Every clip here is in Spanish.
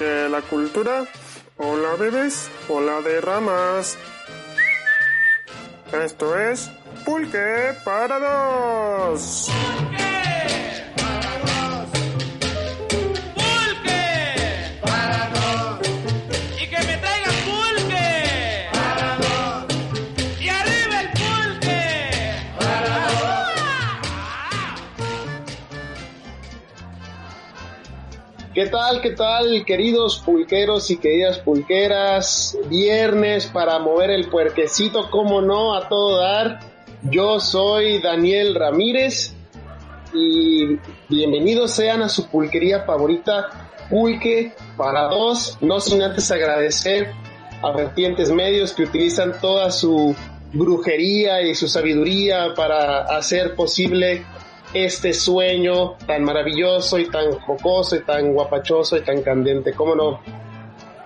Porque la cultura o la bebes o la derramas. Esto es Pulque para dos. ¿Qué tal, qué tal, queridos pulqueros y queridas pulqueras? Viernes para mover el puerquecito, como no, a todo dar. Yo soy Daniel Ramírez y bienvenidos sean a su pulquería favorita, Pulque para dos. No sin antes agradecer a vertientes medios que utilizan toda su brujería y su sabiduría para hacer posible este sueño tan maravilloso y tan jocoso y tan guapachoso y tan candente, ¿cómo no?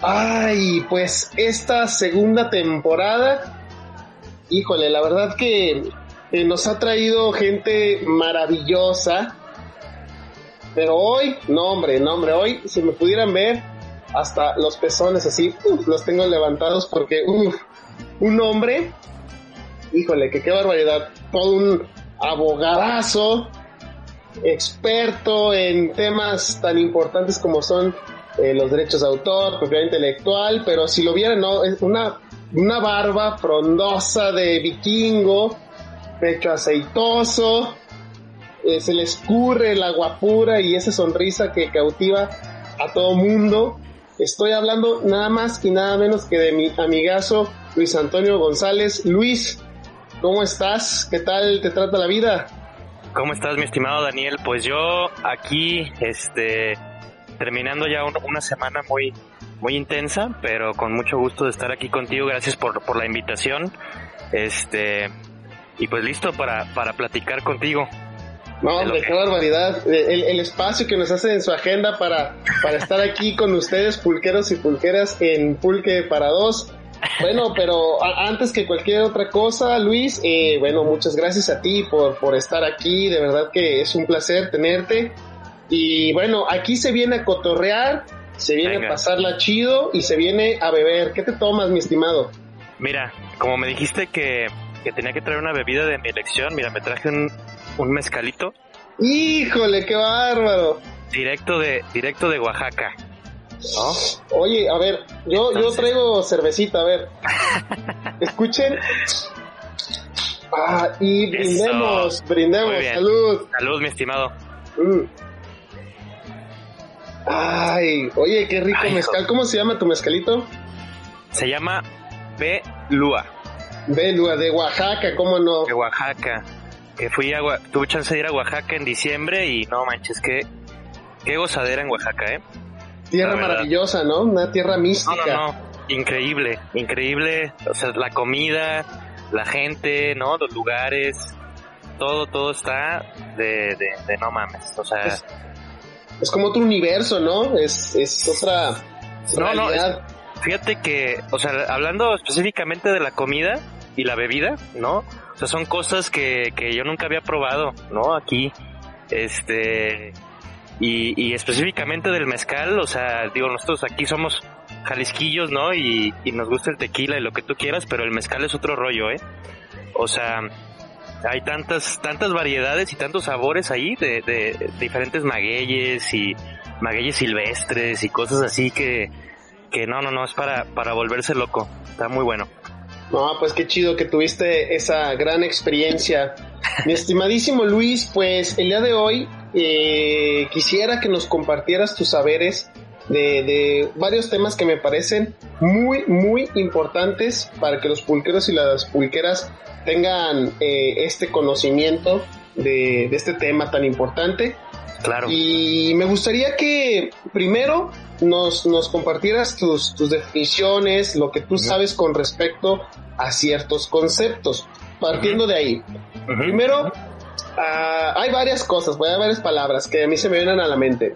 Ay, pues esta segunda temporada, híjole, la verdad que eh, nos ha traído gente maravillosa, pero hoy, no hombre, no hombre, hoy si me pudieran ver, hasta los pezones así, los tengo levantados porque, un hombre, híjole, que qué barbaridad, todo un abogadazo, experto en temas tan importantes como son eh, los derechos de autor, propiedad intelectual, pero si lo vieran, no, es una, una barba frondosa de vikingo, pecho aceitoso, eh, se le escurre la guapura y esa sonrisa que cautiva a todo mundo. Estoy hablando nada más y nada menos que de mi amigazo Luis Antonio González. Luis, ¿cómo estás? ¿Qué tal te trata la vida? ¿Cómo estás, mi estimado Daniel? Pues yo aquí, este, terminando ya un- una semana muy, muy intensa, pero con mucho gusto de estar aquí contigo. Gracias por, por la invitación. Este, y pues listo para, para platicar contigo. No, hombre, qué barbaridad. El, el espacio que nos hacen en su agenda para, para estar aquí con ustedes, pulqueros y pulqueras, en Pulque para dos. Bueno, pero antes que cualquier otra cosa, Luis, eh, bueno, muchas gracias a ti por, por estar aquí. De verdad que es un placer tenerte. Y bueno, aquí se viene a cotorrear, se viene Venga. a pasarla chido y se viene a beber. ¿Qué te tomas, mi estimado? Mira, como me dijiste que, que tenía que traer una bebida de mi elección, mira, me traje un, un mezcalito Híjole, qué bárbaro. directo de, directo de Oaxaca. ¿No? Oye, a ver, yo, yo traigo cervecita, a ver. Escuchen. Ah, y brindemos, brindemos, salud. Salud, mi estimado. Mm. Ay, oye, qué rico Ay, hijo. mezcal. ¿Cómo se llama tu mezcalito? Se llama Belúa. Belua, de Oaxaca, ¿cómo no? de Oaxaca. Que fui a tuve chance de ir a Oaxaca en diciembre y no manches, qué, qué gozadera en Oaxaca, ¿eh? Tierra maravillosa, ¿no? Una tierra No, mística. no, no. Increíble, increíble. O sea, la comida, la gente, ¿no? Los lugares, todo, todo está de, de, de no mames. O sea, Es- Es como otro universo, ¿no? Es, es otra No, no, realidad. fíjate que, o sea, hablando específicamente de la comida y la bebida, ¿no? O sea, son cosas que, que yo nunca había probado, ¿no? Aquí, este, y, y específicamente del mezcal, o sea, digo, nosotros aquí somos jalisquillos, ¿no? Y, nos gusta el tequila y lo que tú quieras, pero el mezcal es otro rollo, ¿eh? O sea, hay tantas, tantas variedades y tantos sabores ahí de, de diferentes magueyes y magueyes silvestres y cosas así que, que no, no, no, es para, para volverse loco. Está muy bueno. No, pues qué chido que tuviste esa gran experiencia. Mi estimadísimo Luis, pues el día de hoy eh, quisiera que nos compartieras tus saberes de, de varios temas que me parecen muy, muy importantes para que los pulqueros y las pulqueras tengan eh, este conocimiento de, de este tema tan importante. Claro. Y me gustaría que primero nos, nos compartieras tus, tus definiciones, lo que tú sabes con respecto a ciertos conceptos. Partiendo de ahí. Primero, ah, hay varias cosas, hay varias palabras que a mí se me vienen a la mente.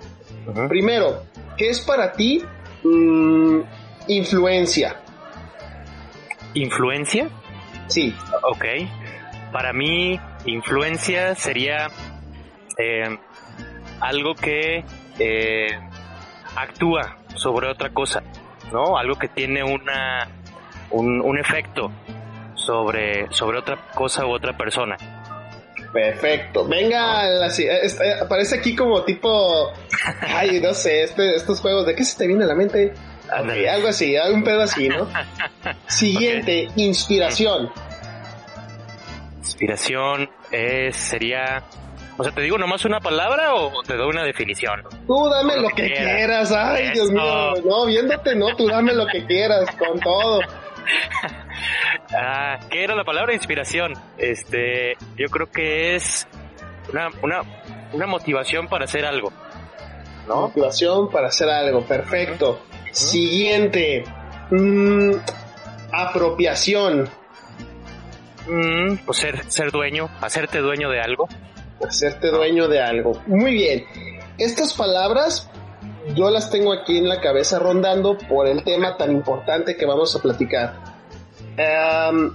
Primero, ¿qué es para ti mm, influencia? ¿Influencia? Sí, Ok. Para mí, influencia sería eh, algo que eh, actúa sobre otra cosa, ¿no? Algo que tiene una un, un efecto sobre, sobre otra cosa u otra persona. Perfecto. Venga, eh, es- eh, aparece aquí como tipo, ay, no sé, este- estos juegos, ¿de qué se te viene a la mente? Algo así, un pedo así, ¿no? Siguiente, inspiración. Inspiración es, sería... O sea, ¿te digo nomás una palabra o te doy una definición? Tú dame Lo lo que que quieras. quieras, ay, Dios mío, no, viéndote, no, tú dame lo que quieras, con todo. Ah, ¿qué era la palabra inspiración? Este, yo creo que es una, una, una motivación para hacer algo, ¿no? Motivación para hacer algo, perfecto. Siguiente, mm, apropiación, Mm, pues ser, ser dueño, hacerte dueño de algo. hacerte dueño de algo. Muy bien, estas palabras yo las tengo aquí en la cabeza rondando por el tema tan importante que vamos a platicar. Em,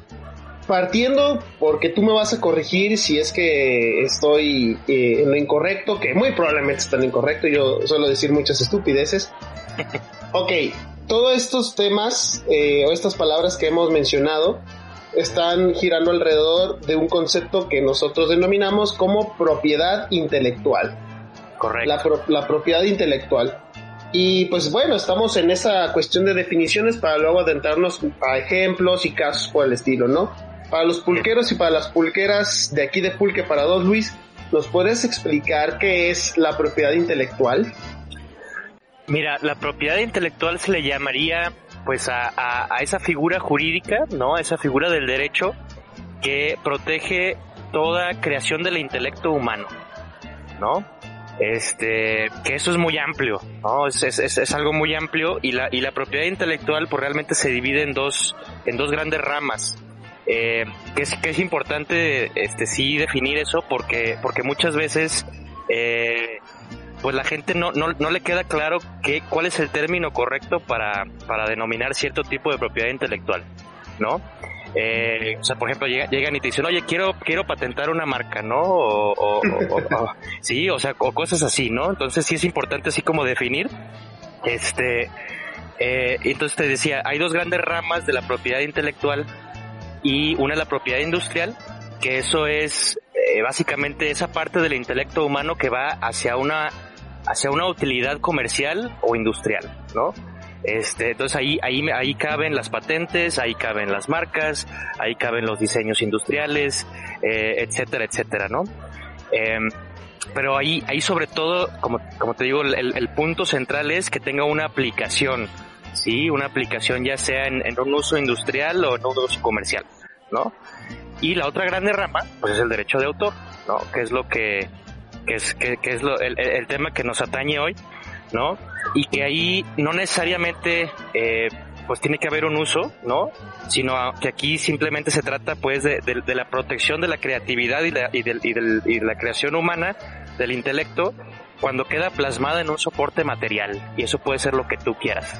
partiendo, porque tú me vas a corregir si es que estoy eh, en lo incorrecto, que muy probablemente está en lo incorrecto, yo suelo decir muchas estupideces. Ok, todos estos temas eh, o estas palabras que hemos mencionado están girando alrededor de un concepto que nosotros denominamos como propiedad intelectual Correcto. la, pro- la propiedad intelectual. Y pues bueno, estamos en esa cuestión de definiciones para luego adentrarnos a ejemplos y casos por el estilo, ¿no? Para los pulqueros y para las pulqueras de aquí de Pulque para dos, Luis, ¿nos puedes explicar qué es la propiedad intelectual? Mira, la propiedad intelectual se le llamaría pues a, a- a esa figura jurídica, ¿no? A esa figura del derecho que protege toda creación del intelecto humano, ¿no? Este, que eso es muy amplio, ¿no? Es, es, es- algo muy amplio y la, y la propiedad intelectual pues realmente se divide en dos, en dos grandes ramas. Eh, que es, que es importante, este, sí definir eso porque, porque muchas veces, eh, pues la gente no, no, no le queda claro qué, cuál es el término correcto para, para denominar cierto tipo de propiedad intelectual, ¿no? Eh, o sea, por ejemplo, llega- llegan y te dicen, oye, quiero, quiero patentar una marca, ¿no? O- o- o- sí, o sea, o cosas así, ¿no? Entonces sí es importante así como definir, este, eh, entonces te decía, hay dos grandes ramas de la propiedad intelectual y una es la propiedad industrial, que eso es eh, básicamente esa parte del intelecto humano que va hacia una hacia una utilidad comercial o industrial, ¿no? Este, entonces ahí, ahí, ahí caben las patentes, ahí caben las marcas, ahí caben los diseños industriales, eh, etcétera, etcétera, ¿no? Em, pero ahí, ahí sobre todo, como, como te digo, el, el punto central es que tenga una aplicación, ¿sí? Una aplicación ya sea en, en un uso industrial o en un uso comercial, ¿no? Y la otra grande rama, pues es el derecho de autor, ¿no? Que es lo que, que es, que, que es lo, el- el tema que nos atañe hoy, ¿no? Y que ahí no necesariamente, eh, pues tiene que haber un uso, ¿no? Sino que aquí simplemente se trata, pues, de, de- de la protección de la creatividad y, la, y, del- y del- y de la creación humana, del intelecto, cuando queda plasmada en un soporte material. Y eso puede ser lo que tú quieras,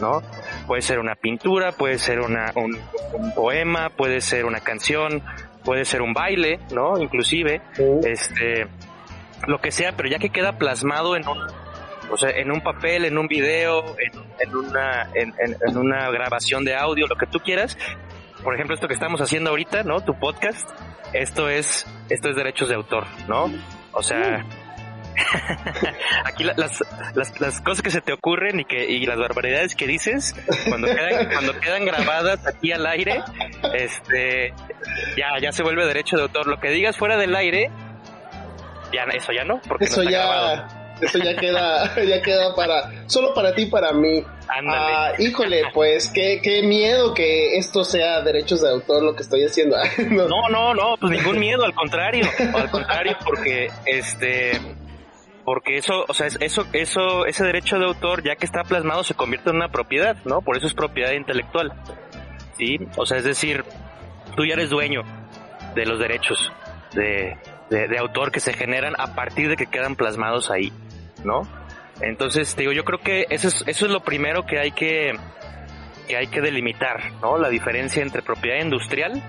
¿no? Puede ser una pintura, puede ser una, un, un poema, puede ser una canción, puede ser un baile, ¿no? Inclusive, este, lo que sea, pero ya que queda plasmado en un, o sea, en un papel, en un video, en, en una, en, en- en una grabación de audio, lo que tú quieras. Por ejemplo, esto que estamos haciendo ahorita, ¿no? Tu podcast, esto es, esto es derechos de autor, ¿no? O sea, aquí la- las, las, las cosas que se te ocurren y que, y las barbaridades que dices, cuando quedan, cuando quedan grabadas aquí al aire, este, ya, ya se vuelve derecho de autor. Lo que digas fuera del aire, ya, eso ya no, porque Eso no está ya, grabado. Eso ya queda, ya queda para, solo para ti y para mí. Ah, híjole, pues qué, qué miedo que esto sea derechos de autor lo que estoy haciendo. No. No, no, no, pues ningún miedo, al contrario, al contrario, porque este, porque eso, o sea, es- eso, eso, ese derecho de autor, ya que está plasmado, se convierte en una propiedad, ¿no? Por eso es propiedad intelectual, ¿sí? O sea, es decir, tú ya eres dueño de los derechos de, de, de autor que se generan a partir de que quedan plasmados ahí, ¿no? Entonces, te digo, yo creo que eso es, eso es lo primero que hay que, que hay que delimitar, ¿no? La diferencia entre propiedad industrial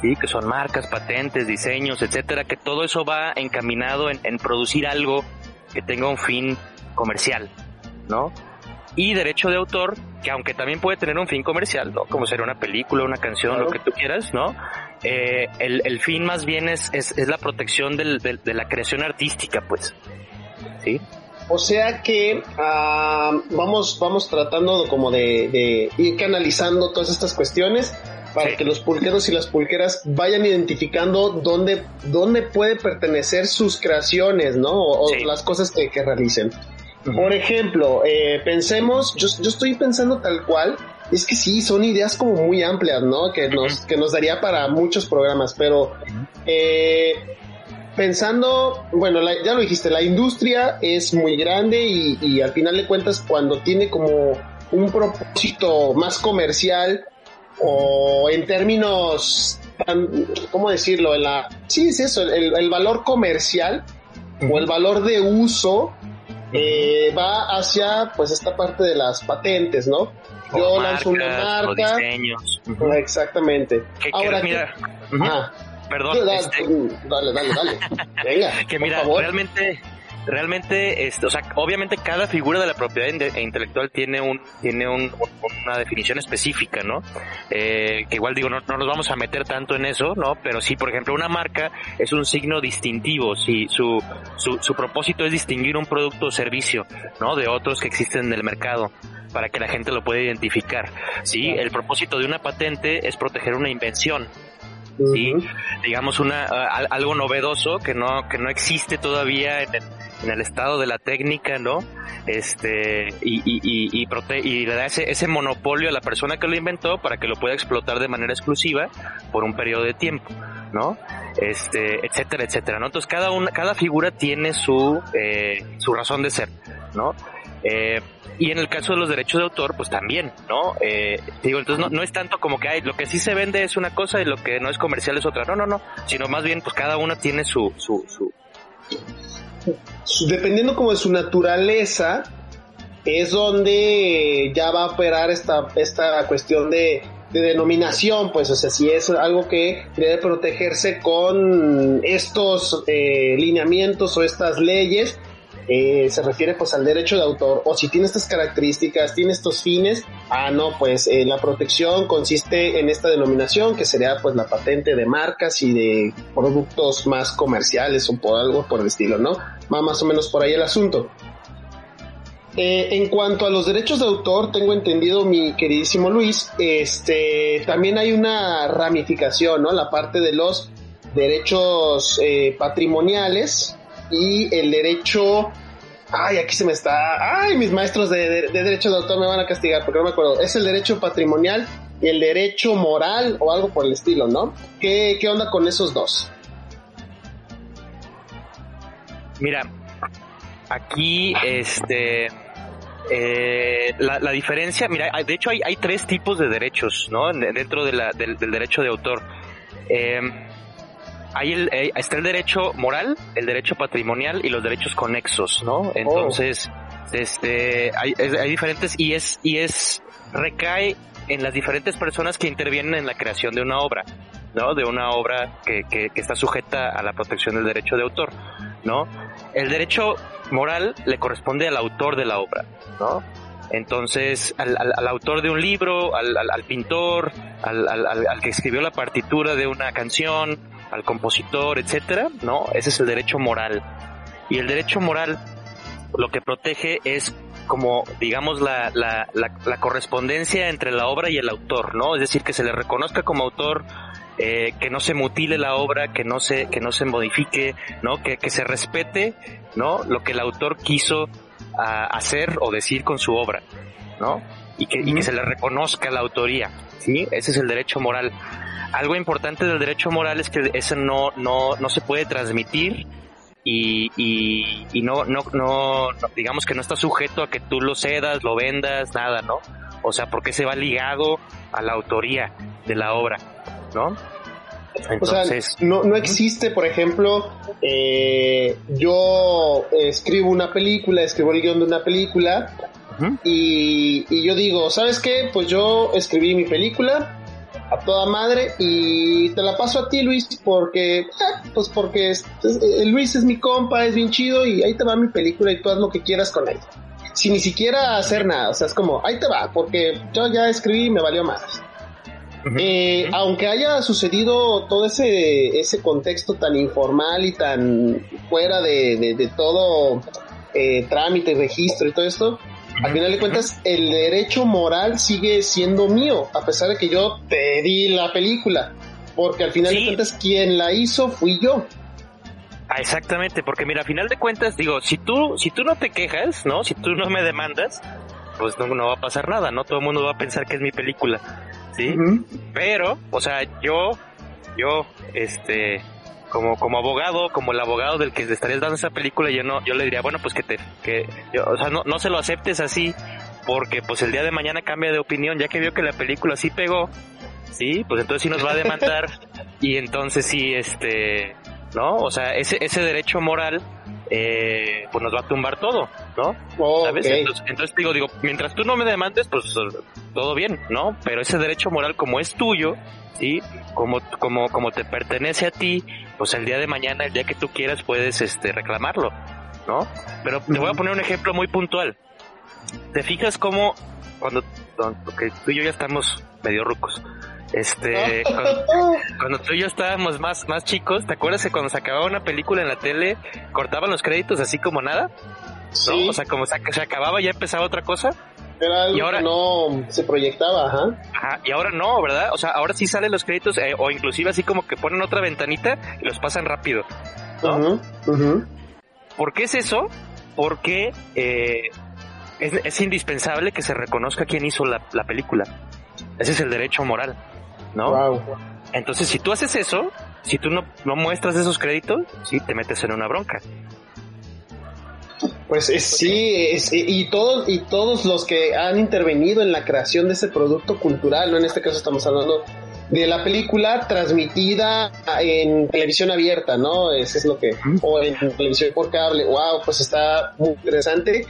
sí, que son marcas, patentes, diseños, etcétera, que todo eso va encaminado en, en producir algo que tenga un fin comercial, ¿no? Y derecho de autor, que aunque también puede tener un fin comercial, ¿no? Como ser una película, una canción, Claro. lo que tú quieras, ¿no? Eh, el, el fin más bien es, es, es la protección del, del- de la creación artística, pues. ¿Sí? O sea que ah, vamos, vamos tratando como de, de ir canalizando todas estas cuestiones para Sí. que los pulqueros y las pulqueras vayan identificando dónde, dónde puede pertenecer sus creaciones, ¿no? O, o Sí. las cosas que, que realicen. Por ejemplo, eh, pensemos, yo, yo estoy pensando tal cual, es que sí, son ideas como muy amplias, ¿no? Que nos, que nos daría para muchos programas, pero eh, pensando, bueno, la- ya lo dijiste, la industria es muy grande y, y al final de cuentas cuando tiene como un propósito más comercial o en términos, tan- ¿cómo decirlo? En la, sí, es eso, el, el valor comercial o el valor de uso eh, va hacia pues esta parte de las patentes, ¿no? Yo O lanzo una o marca. diseños. Exactamente. Ahora, mira, ah, perdón, dale, este, dale, dale, dale. Venga, que por mira, favor. realmente, realmente, este, o sea, obviamente cada figura de la propiedad intelectual tiene un, tiene un, un- una definición específica, ¿no? Eh, que igual digo, no, no nos vamos a meter tanto en eso, ¿no? Pero sí, por ejemplo, una marca es un signo distintivo, sí, su, su, su propósito es distinguir un producto o servicio, ¿no? De otros que existen en el mercado para que la gente lo pueda identificar. Sí, el propósito de una patente es proteger una invención, sí, digamos una a- algo novedoso que no que no existe todavía en el, en el estado de la técnica no este y y, y, y, prote- y le da ese, ese monopolio a la persona que lo inventó para que lo pueda explotar de manera exclusiva por un periodo de tiempo no este etcétera etcétera no entonces cada una cada figura tiene su eh, su razón de ser no eh, y en el caso de los derechos de autor, pues también, ¿no? Eh, digo, entonces no, es tanto como que hay, lo que sí se vende es una cosa y lo que no es comercial es otra. No, no, no. Sino más bien, pues cada una tiene su, su, su, Su- Dependiendo como de su naturaleza, es donde ya va a operar esta, esta cuestión de, de denominación, pues, o sea, si es algo que debe protegerse con estos eh, lineamientos o estas leyes, eh, se refiere pues al derecho de autor, o si tiene estas características, tiene estos fines, ah, no, pues eh, la protección consiste en esta denominación, que sería pues la patente de marcas y de productos más comerciales o por algo por el estilo, ¿no? Va más o menos por ahí el asunto. Eh, en cuanto a los derechos de autor, tengo entendido, mi queridísimo Luis, este, también hay una ramificación, ¿no? La parte de los derechos eh, patrimoniales y el derecho... Ay, aquí se me está... Ay, mis maestros de, de, de derecho de autor me van a castigar porque no me acuerdo. Es el derecho patrimonial y el derecho moral o algo por el estilo, ¿no? ¿Qué, qué onda con esos dos? Mira, aquí, este, eh, la, diferencia, mira, de hecho hay, hay tres tipos de derechos, ¿no? De- Dentro de la- del, del derecho de autor. Eh, hay el, eh, está el derecho moral, el derecho patrimonial y los derechos conexos, ¿no? Entonces, este, hay, hay diferentes y es, y es, recae en las diferentes personas que intervienen en la creación de una obra, ¿no? De una obra que, que, que está sujeta a la protección del derecho de autor, ¿no? El derecho moral le corresponde al autor de la obra, ¿no? Entonces, al, al- al autor de un libro, al, al- pintor, al- al que escribió la partitura de una canción, al compositor, etcétera, ¿no? Ese es el derecho moral. Y el derecho moral lo que protege es como, digamos, la, la, la, la correspondencia entre la obra y el autor, ¿no? Es decir, que se le reconozca como autor, eh, que no se mutile la obra, que no se, que no se modifique, ¿no? Que, que se respete ¿no? Lo que el autor quiso ah, hacer o decir con su obra, ¿no? Y que, y que se le reconozca la autoría, ¿sí? Ese es el derecho moral. Algo importante del derecho moral es que eso no, no, no se puede transmitir y, y, y no, no, no, digamos que no está sujeto a que tú lo cedas, lo vendas, nada, ¿no? O sea, porque se va ligado a la autoría de la obra, ¿no? O sea, Entonces, no, no existe, por ejemplo, eh, yo escribo una película, escribo el guion de una película y, y yo digo, ¿sabes qué? Pues yo escribí mi película a toda madre y te la paso a ti, Luis, porque, ah, pues porque es- es- eh, Luis es mi compa, es bien chido y ahí te va mi película y tú haz lo que quieras con ella. Sin ni siquiera hacer nada, o sea, es como, ahí te va, porque yo ya escribí y me valió más. Eh, aunque haya sucedido todo ese, ese contexto tan informal y tan fuera de, de- de todo eh, trámite, registro y todo esto, al final de cuentas el derecho moral sigue siendo mío, a pesar de que yo te di la película, porque al final Sí. de cuentas quien la hizo fui yo. Ah, exactamente, porque mira, a final de cuentas, digo, si tú, si tú no te quejas, ¿no? Si tú no me demandas, pues no, no va a pasar nada, ¿no? Todo el mundo va a pensar que es mi película, ¿sí? Pero, o sea, yo, yo, este, como, como abogado, como el abogado del que le estarías dando esa película, yo no, yo le diría, bueno, pues que te, que, yo- o sea, no, no se lo aceptes así, porque pues el día de mañana cambia de opinión, ya que vio que la película sí pegó, sí, pues entonces sí nos va a demandar, y entonces sí, este, ¿no? O sea, ese, ese derecho moral, eh, pues nos va a tumbar todo, ¿no? Oh. Entonces, entonces digo, digo, mientras tú no me demandes, pues todo bien, ¿no? Pero ese derecho moral como es tuyo, ¿sí? Como, como, como te pertenece a ti, pues el día de mañana, el día que tú quieras, puedes este, reclamarlo, ¿no? Pero te voy a poner un ejemplo muy puntual. ¿Te fijas cómo cuando, porque tú y yo ya estamos medio rucos, este, cuando, cuando tú y yo estábamos más, más chicos, ¿te acuerdas que cuando se acababa una película en la tele, cortaban los créditos así como nada? ¿no? Sí, O sea, como se, se acababa ya empezaba otra cosa. era algo y ahora- que no se proyectaba, ajá. Ajá, y ahora no, ¿verdad? O sea, ahora sí salen los créditos eh, o inclusive así como que ponen otra ventanita y los pasan rápido. ¿no? Ujú, ujú. ¿Por qué es eso? Porque eh, es, es indispensable que se reconozca quién hizo la, la película. Ese es el derecho moral, ¿no? Wow. Entonces, si tú haces eso, si tú no, no muestras esos créditos, sí, te metes en una bronca. Pues es- sí, es- y todos y todos los que han intervenido en la creación de ese producto cultural, no en este caso estamos hablando de la película transmitida en televisión abierta, ¿no? Eso es lo que o en televisión por cable. Wow, pues está muy interesante.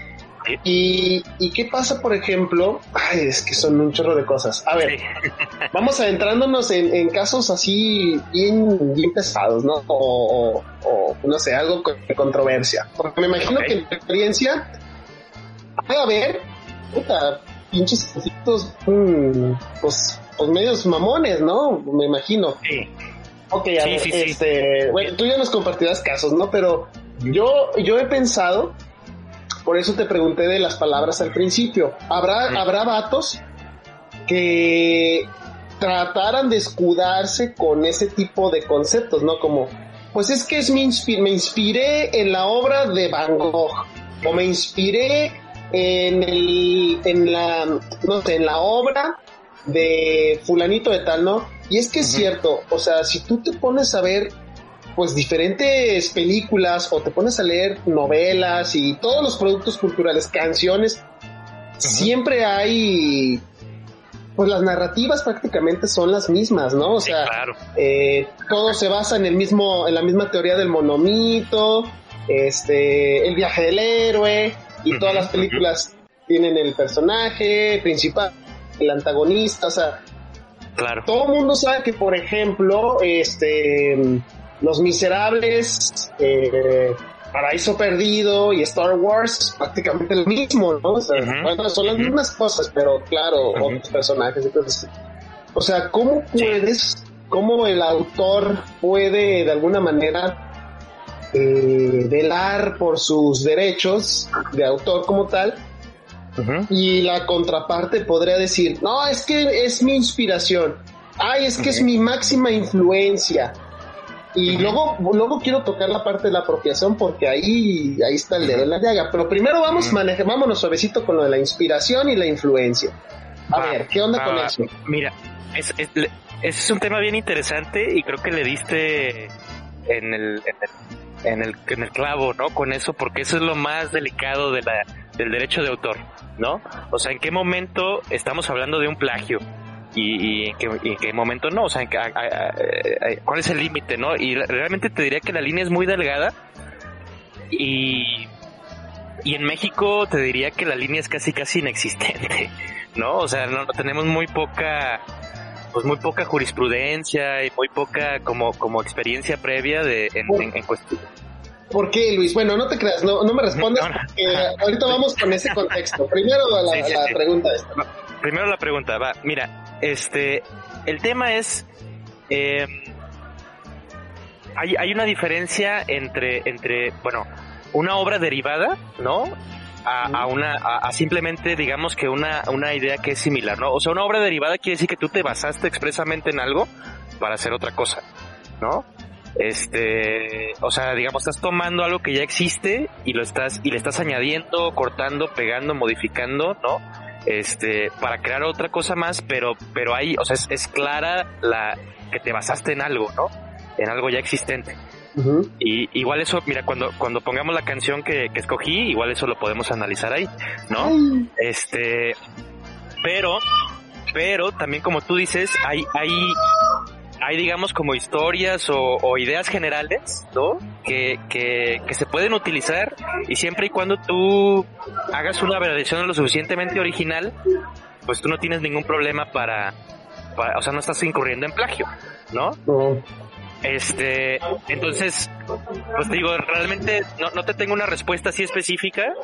Sí. Y, ¿Y qué pasa, por ejemplo? Ay, es que son un chorro de cosas. A ver, Sí. vamos adentrándonos en, en casos así bien, bien pesados, ¿no? O, o- o, no sé, algo con de controversia. Porque me imagino que en tu experiencia puede haber, puta, pinches conflictos, mm, pues, pues medios mamones, ¿no? Me imagino. Sí. Ok, a Sí, ver, sí, sí. este, bueno, tú ya nos compartirás casos, ¿no? Pero yo, yo he pensado, por eso te pregunté de las palabras al principio. Habrá, Mm. habrá vatos que trataran de escudarse con ese tipo de conceptos, ¿no? Como, pues es que es mi inspi- me inspiré en la obra de Van Gogh, o me inspiré en el, en la, no sé, en la obra de fulanito de tal, ¿no? Y es que es cierto, o sea, si tú te pones a ver pues diferentes películas o te pones a leer novelas y todos los productos culturales, canciones, siempre hay pues las narrativas prácticamente son las mismas, ¿no? O Sí, sea, claro. eh, todo se basa en el mismo, en la misma teoría del monomito, este, el viaje del héroe, y todas las películas tienen el personaje principal, el antagonista, o sea, Claro. todo el mundo sabe que, por ejemplo, este, Los Miserables, eh, Paraíso Perdido y Star Wars, prácticamente lo mismo, ¿no? O sea, bueno, son las mismas cosas, pero claro, otros personajes. Entonces, o sea, ¿cómo puedes, cómo el autor puede de alguna manera eh, velar por sus derechos de autor como tal y la contraparte podría decir, no, es que es mi inspiración, ay, es que es mi máxima influencia. Y luego, luego quiero tocar la parte de la apropiación porque ahí, ahí está el dedo en la llaga. Pero primero vamos, maneje, vámonos suavecito con lo de la inspiración y la influencia. A Va, ver, ¿qué onda va, con eso? Mira, es, es, es un tema bien interesante y creo que le diste en el, en el, en el, en el clavo, ¿no? Con eso, porque eso es lo más delicado de la, del derecho de autor, ¿no? O sea, ¿en qué momento estamos hablando de un plagio? Y, y en, qué, y en qué momento no, o sea, en qué- a- a- a- a- ¿cuál es el límite, no? Y realmente te diría que la línea es muy delgada y, y en México te diría que la línea es casi casi inexistente, ¿no? O sea, no, tenemos muy poca pues muy poca jurisprudencia y muy poca como como experiencia previa de en, en- en cuestión. ¿Por qué, Luis? Bueno, no te creas, no, no me respondas No, no. porque ahorita vamos con ese contexto. Primero la, Sí, sí, la sí. pregunta esta. Primero la pregunta, va, mira, este, el tema es, eh, hay, hay una diferencia entre, entre, bueno, una obra derivada, ¿no? A, a una, a, a simplemente, digamos que una, una idea que es similar, ¿no? O sea, una obra derivada quiere decir que tú te basaste expresamente en algo para hacer otra cosa, ¿no? Este, o sea, digamos, estás tomando algo que ya existe y lo estás, y le estás añadiendo, cortando, pegando, modificando, ¿no? Este para crear otra cosa más pero pero ahí o sea es, es clara la que te basaste en algo no en algo ya existente. Y igual eso mira cuando cuando pongamos la canción que, que escogí igual eso lo podemos analizar ahí no Ay, este pero pero también como tú dices hay hay hay digamos como historias o, o ideas generales no que, que que se pueden utilizar y siempre y cuando tú hagas una versión lo suficientemente original pues tú no tienes ningún problema para, para o sea no estás incurriendo en plagio no no. este, entonces, pues te digo, realmente no, no te tengo una respuesta así específica,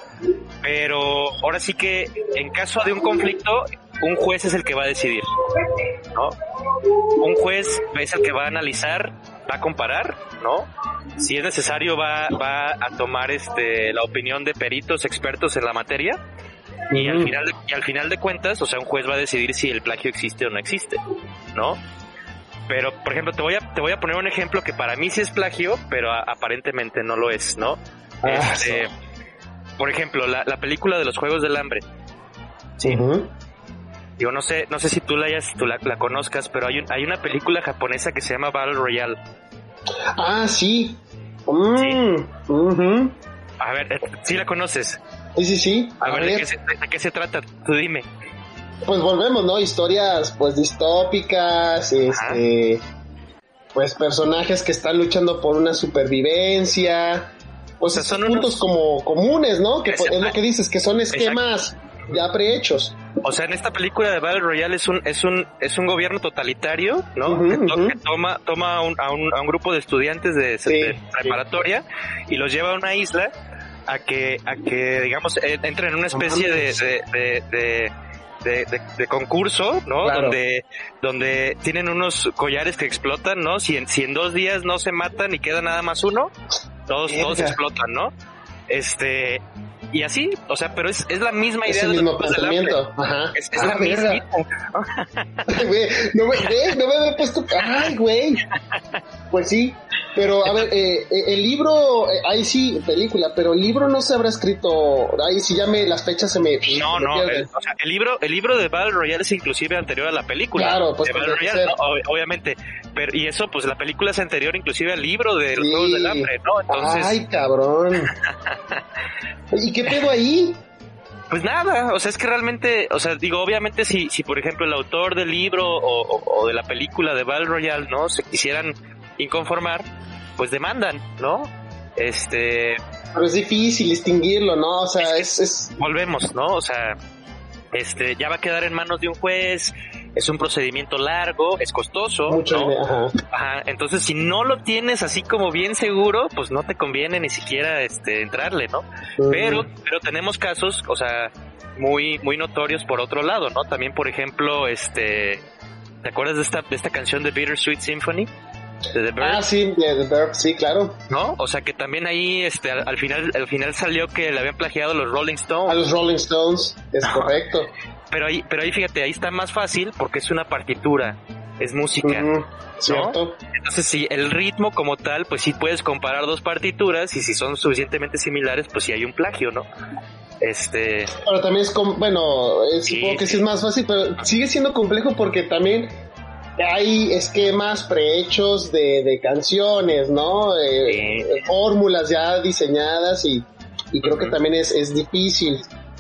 pero ahora sí que en caso de un conflicto, un juez es el que va a decidir, ¿no? Un juez es el que va a analizar, va a comparar, ¿no? Si es necesario va, va a tomar este la opinión de peritos expertos en la materia y al final de, y al final de cuentas, o sea, un juez va a decidir si el plagio existe o no existe, ¿no? Pero, por ejemplo, te voy a, te voy a poner un ejemplo que para mí sí es plagio, pero a- aparentemente no lo es, ¿no? Ah, Este, por ejemplo, la, la película de los Juegos del Hambre. Sí. Digo, no sé, no sé si tú la hayas, tú la, la conozcas, pero hay, un- hay una película japonesa que se llama Battle Royale. Ah, sí. Mm, ujú. A ver, eh, ¿sí la conoces? Sí, sí, sí. A, ver, ¿de qué, se, de qué se trata? Tú dime. Pues volvemos, ¿no? Historias, pues, distópicas, este... Pues personajes que están luchando por una supervivencia. Pues O sea, son puntos como comunes, ¿no? Que es lo que dices, que son esquemas ya prehechos. O sea, en esta película de Battle Royale es un es un es un gobierno totalitario, ¿no? Que, to- que toma toma a un, a, un, a un grupo de estudiantes de, Sí, de preparatoria y los lleva a una isla a que a que digamos entren en una especie de de, de, de- de- de- de concurso, ¿no? Claro. Donde donde tienen unos collares que explotan, ¿no? Si en, si en dos días no se matan y queda nada más uno, todos todos explotan, ¿no? Este y así, o sea, pero es, es la misma Es idea el de los mismo pensamiento. Ajá. Es, es Ah, la misma. No me, ve, no me había puesto. Ay, güey. Pues sí. Pero, a ver, eh, eh, el libro, eh, ahí sí, película, pero el libro no se habrá escrito. Ahí sí ya me, las fechas se me. No, me no, el, o sea, el libro, el libro de Battle Royale es inclusive anterior a la película. Claro, pues, de Battle tendría que Royale, ser. ¿no? Ob- obviamente. Pero, y eso, pues la película es anterior inclusive al libro de los Sí. Juegos del Hambre, ¿no? Entonces, Ay, cabrón. ¿Y qué pedo ahí? pues nada, o sea, es que realmente, o sea, digo, obviamente si, si por ejemplo el autor del libro o, o- o de la película de Battle Royale, ¿no? Se quisieran inconformar, pues demandan, ¿no? Este, Pero es difícil distinguirlo, ¿no? O sea, es. es volvemos, ¿no? O sea, este, ya va a quedar en manos de un juez, es un procedimiento largo, es costoso, mucho. ¿no? de- Ajá. Ajá, entonces si no lo tienes así como bien seguro, pues no te conviene ni siquiera este entrarle, ¿no? Pero, pero tenemos casos, o sea, muy, muy notorios por otro lado, ¿no? También, por ejemplo, este, ¿te acuerdas de esta, de esta canción de Bittersweet Symphony? De The Birds, Ah, sí, de The Verb, sí, claro. ¿no? O sea que también ahí, este, al, al final, al final salió que le habían plagiado los Rolling Stones. A los Rolling Stones, es correcto. Pero ahí, pero ahí fíjate, ahí está más fácil porque es una partitura, es música. Ujú, ¿Cierto? Entonces, si el ritmo como tal, pues sí puedes comparar dos partituras y si son suficientemente similares, pues sí hay un plagio, ¿no? Este, Pero también es como, bueno, eh, Sí, supongo que sí sí. es más fácil, pero sigue siendo complejo porque también hay esquemas prehechos de, de canciones, ¿no? Eh, Sí. fórmulas ya diseñadas y, y creo que también es, es difícil.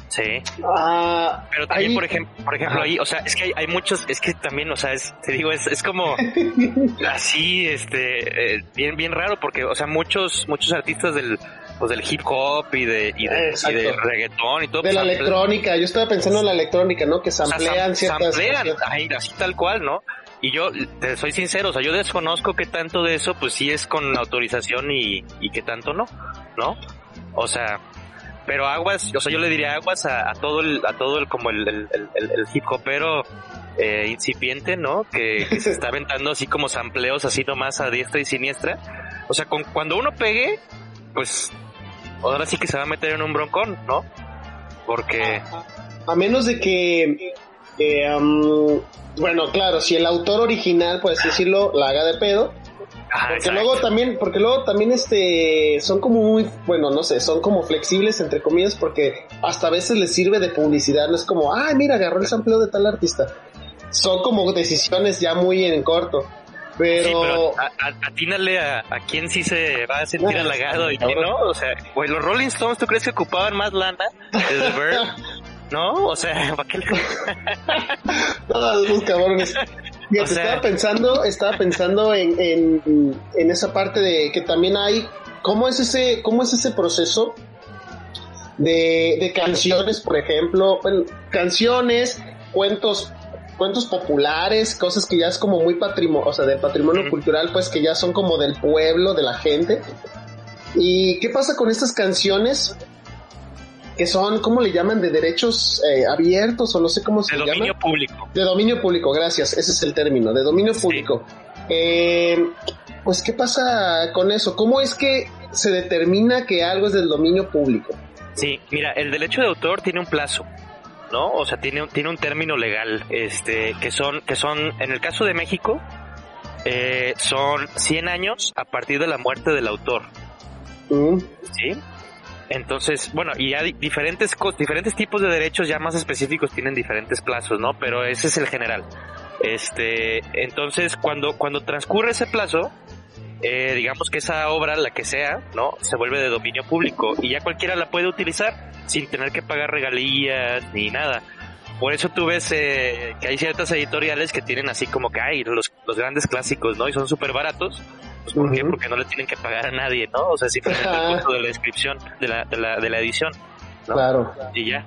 sí. Ah, Pero también, ahí- por ejemplo, por ejemplo ahí, o sea, es que hay, hay muchos, es que también, o sea, es, te digo, es, es como así, este, eh, bien, bien raro, porque, o sea, muchos, muchos artistas del, pues del hip hop y de, y de, y de reggaetón y todo. de pues, la electrónica, yo estaba pensando en la electrónica, ¿no? Que o sea, samplean sam- ciertas samplean, cosas. ahí, así tal cual, ¿no? Y yo, te soy sincero, o sea, yo desconozco qué tanto de eso, pues sí es con autorización y, y qué tanto no, ¿no? O sea, pero aguas, o sea, yo le diría aguas a, todo el, a todo el, como el, el, el, el- hip hopero eh, incipiente, ¿no? Que, que se está aventando así como sampleos así nomás a diestra y siniestra. O sea, con, cuando uno pegue, pues ahora sí que se va a meter en un broncón, ¿no? Porque, A menos de que, eh, am, bueno, claro, si el autor original, así decirlo, la haga de pedo, ajá, porque exacto. luego también, porque luego también este, son como muy, bueno, no sé, son como flexibles entre comillas, porque hasta a veces les sirve de publicidad, no es como, ay, mira, agarró el sampleo de tal artista. Son como decisiones ya muy en corto. Pero, Sí, pero a- a- atínale a, a quién sí se va a sentir Ah, halagado y quién no. O sea, güey, los Rolling Stones, ¿tú crees que ocupaban más lana? ¿No? O sea, ¿para qué le... todos esos cabrones. Fíjate, O sea- estaba pensando, estaba pensando en, en, en esa parte de que también hay, ¿cómo es ese, cómo es ese proceso de, de canciones, por ejemplo, bueno, canciones, cuentos, cuentos populares, cosas que ya es como muy patrimonio, o sea, de patrimonio cultural, pues que ya son como del pueblo, de la gente. ¿Y qué pasa con estas canciones? Que son, ¿cómo le llaman? De derechos eh, abiertos o no sé cómo se De llama. dominio público. De dominio público, gracias, ese es el término, de dominio Sí. público. Eh, pues, ¿qué pasa con eso? ¿Cómo es que se determina que algo es del dominio público? Sí, mira, el derecho de autor tiene un plazo, ¿no? O sea, tiene, un- tiene un término legal, este, que son, que son, en el caso de México, eh, son 100 años a partir de la muerte del autor. Mm, ¿sí? Entonces, bueno, y ya di- diferentes, diferentes tipos de derechos ya más específicos tienen diferentes plazos, ¿no? Pero ese es el general. Este, entonces, cuando, cuando transcurre ese plazo, eh, digamos que esa obra, la que sea, ¿no? Se vuelve de dominio público y ya cualquiera la puede utilizar sin tener que pagar regalías ni nada. Por eso tú ves eh, que hay ciertas editoriales que tienen así como que hay los, los grandes clásicos, ¿no? Y son súper baratos. Pues, ¿Por qué? Ujú. Porque no le tienen que pagar a nadie, ¿no? O sea, simplemente el costo de la descripción, de la, de la, de la edición, ¿no? Claro. Y ya.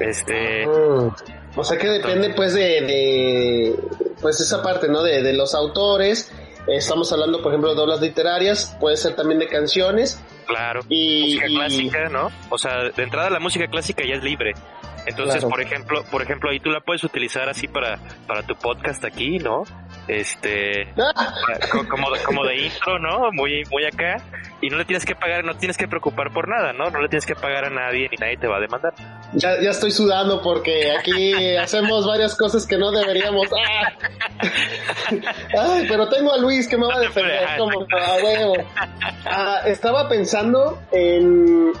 Este, Mm. O sea que depende pues de, de, pues esa parte, ¿no? De, de los autores. Estamos hablando, por ejemplo, de obras literarias, puede ser también de canciones. claro. Y, música y- clásica, ¿no? O sea, de entrada la música clásica ya es libre. Entonces, Claro. por ejemplo, por ejemplo, ahí tú la puedes utilizar así para, para tu podcast aquí, ¿no? Este, co- como, como de intro, ¿no? Muy, muy acá. Y no le tienes que pagar, no tienes que preocupar por nada, ¿no? No le tienes que pagar a nadie ni nadie te va a demandar. ya, ya estoy sudando porque aquí hacemos varias cosas que no deberíamos. ¡Ah! Ay, pero tengo a Luis que me va a defender como a huevo. Ah, estaba pensando en,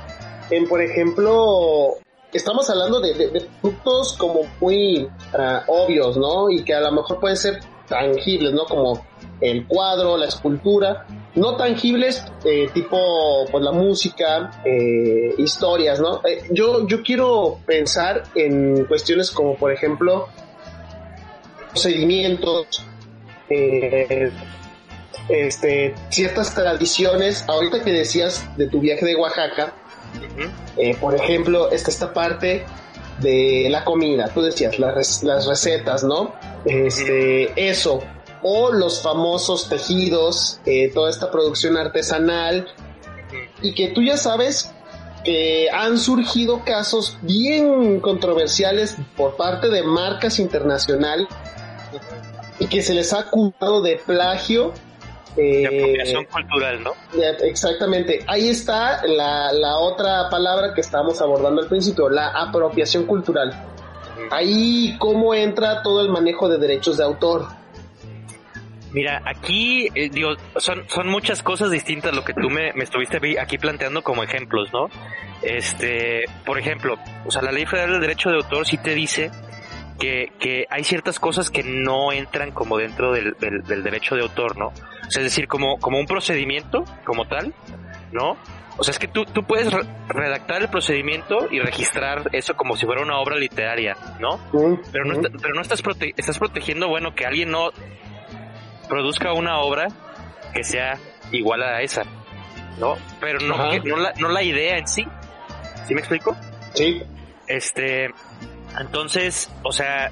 en, por ejemplo, estamos hablando de, de, de productos como muy ah, obvios, ¿no? Y que a lo mejor pueden ser tangibles, ¿no? Como el cuadro, la escultura, no tangibles, eh, tipo pues la música, eh, historias, ¿no? Eh, yo, yo quiero pensar en cuestiones como por ejemplo procedimientos, este, ciertas tradiciones. Ahorita que decías de tu viaje de Oaxaca, por ejemplo, está esta parte de la comida, tú decías, las, las recetas, ¿no? Este, eso, o los famosos tejidos, eh, toda esta producción artesanal, y que tú ya sabes que han surgido casos bien controversiales por parte de marcas internacionales y que se les ha acusado de plagio. De apropiación cultural, ¿no? Exactamente. Ahí está la, la otra palabra que estábamos abordando al principio, la apropiación cultural. Ahí cómo entra todo el manejo de derechos de autor. Mira, aquí, eh, digo, son, son muchas cosas distintas lo que tú me, me estuviste vi- aquí planteando como ejemplos, ¿no? Este, por ejemplo, o sea, la Ley Federal del Derecho de Autor sí te dice que, que hay ciertas cosas que no entran como dentro del, del, del derecho de autor, ¿no? Es decir, como, como un procedimiento, como tal, ¿no? O sea, es que tú, tú puedes re- redactar el procedimiento y registrar eso como si fuera una obra literaria, ¿no? Pero no, está- pero no estás, prote- estás protegiendo, bueno, que alguien no produzca una obra que sea igual a esa, ¿no? Pero no, Ajá. que- no, la, no la idea en sí. ¿Sí me explico? Sí, Este, entonces, o sea,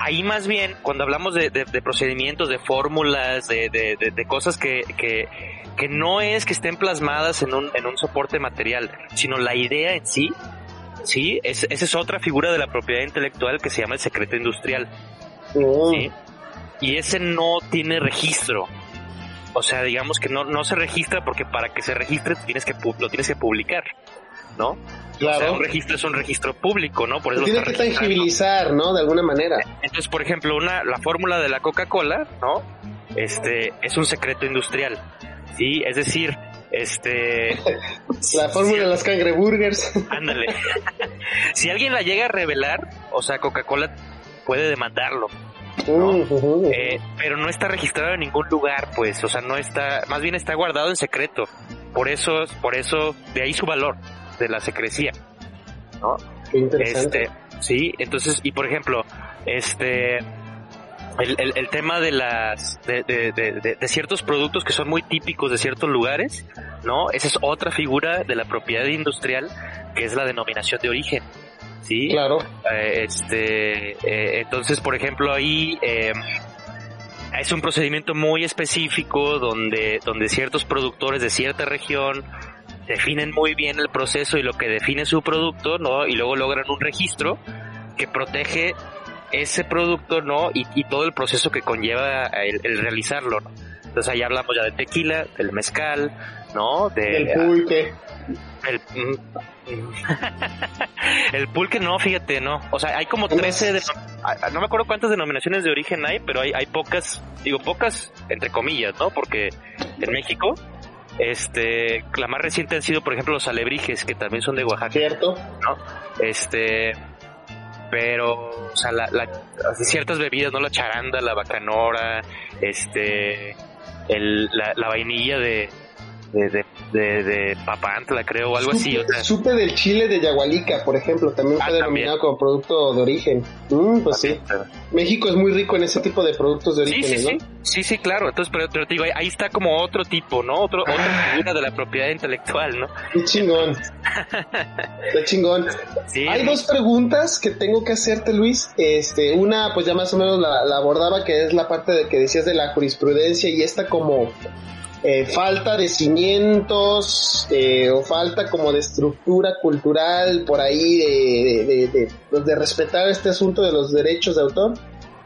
ahí más bien, cuando hablamos de, de- de procedimientos, de fórmulas, de, de- cosas que, que, que no es que estén plasmadas en un, en un soporte material, sino la idea en sí, sí, es, esa es otra figura de la propiedad intelectual que se llama el secreto industrial. Mm, ¿sí? Y ese no tiene registro. O sea, digamos que no, no se registra porque para que se registre tienes que, lo tienes que publicar, ¿no? O sea, claro. un registro es un registro público, ¿no? Por eso tiene que tangibilizar, ¿no? De alguna manera. Entonces, por ejemplo, una, la fórmula de la Coca-Cola, ¿no? Este, es un secreto industrial, ¿sí? Es decir, este, La fórmula de las cangreburgers. ándale. si alguien la llega a revelar, o sea, Coca-Cola puede demandarlo. Eh, pero no está registrado en ningún lugar, pues, o sea, no está, más bien está guardado en secreto. Por eso, por eso, de ahí su valor, de la secrecía, ¿no? Qué interesante. Este, sí, entonces, y por ejemplo, este, el, el, el tema de las, de, de, de, de- de ciertos productos que son muy típicos de ciertos lugares, ¿no? Esa es otra figura de la propiedad industrial, que es la denominación de origen, ¿sí? Claro. Eh, este, eh, entonces, por ejemplo, ahí eh, es un procedimiento muy específico donde, donde ciertos productores de cierta región definen muy bien el proceso y lo que define su producto, ¿no? Y luego logran un registro que protege ese producto, ¿no? Y, y todo el proceso que conlleva el, el realizarlo, ¿no? Entonces ahí hablamos ya de tequila, del mezcal, ¿no? De, El pulque. el, el pulque no, fíjate, no. O sea, hay como 13, de, no me acuerdo cuántas denominaciones de origen hay, pero hay, hay pocas, digo pocas, entre comillas, ¿no? Porque en México, este, la más reciente han sido, por ejemplo, los alebrijes, que también son de Oaxaca, ¿Cierto? ¿no? Este, pero, o sea, la, la- ciertas bebidas, ¿no? La charanda, la bacanora, este, el, la, la vainilla de, de, de, de, de Papantla, creo, o algo así, o Supe, sea. supe del chile de Yagualica, por ejemplo, también Ah, fue denominado como producto de origen. Mm, pues sí. México es muy rico en ese tipo de productos de Sí, origen, sí, ¿no? sí, sí, sí, claro. Entonces, pero, pero te digo, ahí- ahí está como otro tipo, ¿no? Otro, Ah. otra figura de la propiedad intelectual, ¿no? Qué chingón. Qué chingón. Sí, Hay dos preguntas que tengo que hacerte, Luis. Este, una, pues ya más o menos la, la abordaba, que es la parte de que decías de la jurisprudencia y esta como eh, falta de cimientos eh, o falta como de estructura cultural por ahí de, de, de- de- pues, de respetar este asunto de los derechos de autor.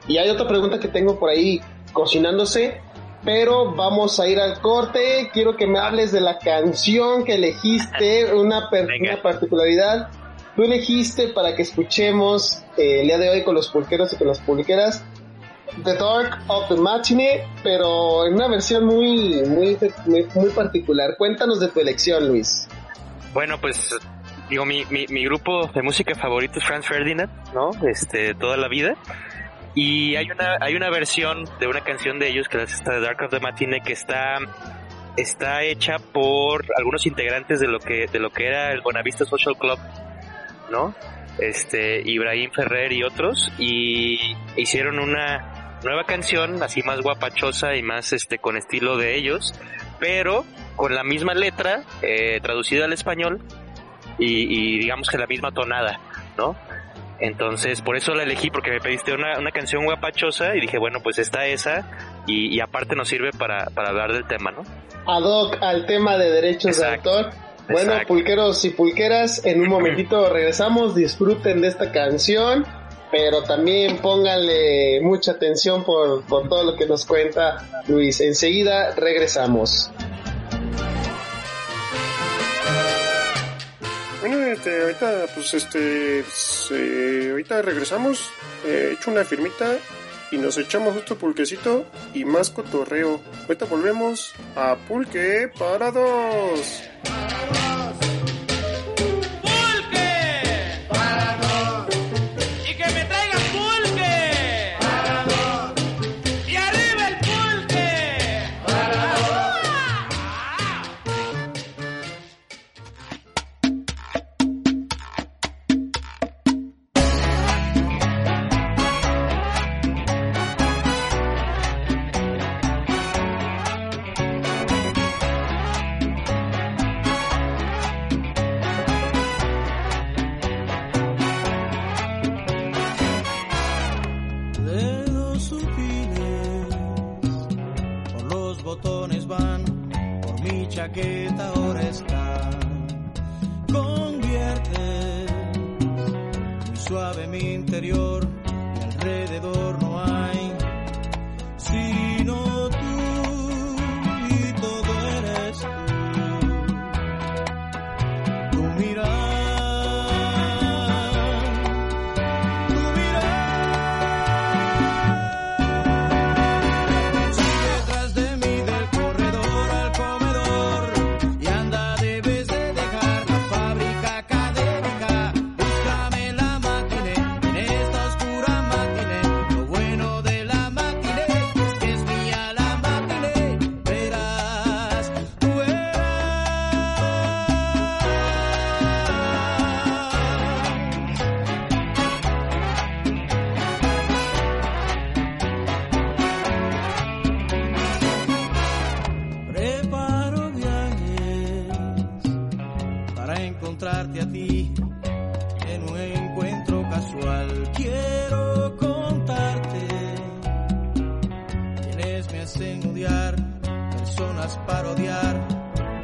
Y hay otra pregunta que tengo por ahí cocinándose, pero vamos a ir al corte. Quiero que me hables de la canción que elegiste, una, per- una particularidad. Tú elegiste para que escuchemos eh, el día de hoy con los pulqueros y con las pulqueras The Dark of the Matinee, pero en una versión muy, muy, muy, particular. Cuéntanos de tu elección, Luis. Bueno, pues digo, mi, mi, mi grupo de música favorito es Franz Ferdinand, ¿no? Este, toda la vida. Y hay una, hay una versión de una canción de ellos que es esta de Dark of the Matinee que está, está hecha por algunos integrantes de lo que, de lo que era el Buenavista Social Club, ¿no? Este, Ibrahim Ferrer y otros, y hicieron una nueva canción, así más guapachosa y más este, con estilo de ellos, pero con la misma letra, eh, traducida al español, y, y digamos que la misma tonada, ¿no? Entonces, por eso la elegí, porque me pediste una, una canción guapachosa y dije, bueno, pues está esa, y, y aparte nos sirve para, para hablar del tema, ¿no? Ad hoc al tema de derechos Exacto. de autor. Bueno, Exacto. pulqueros y pulqueras, en un momentito regresamos, disfruten de esta canción, pero también pónganle mucha atención por, por todo lo que nos cuenta Luis. Enseguida regresamos. Bueno, este, ahorita, pues, este, ahorita regresamos, he hecho una firmita y nos echamos otro pulquecito y más cotorreo. Ahorita volvemos a Pulque para dos.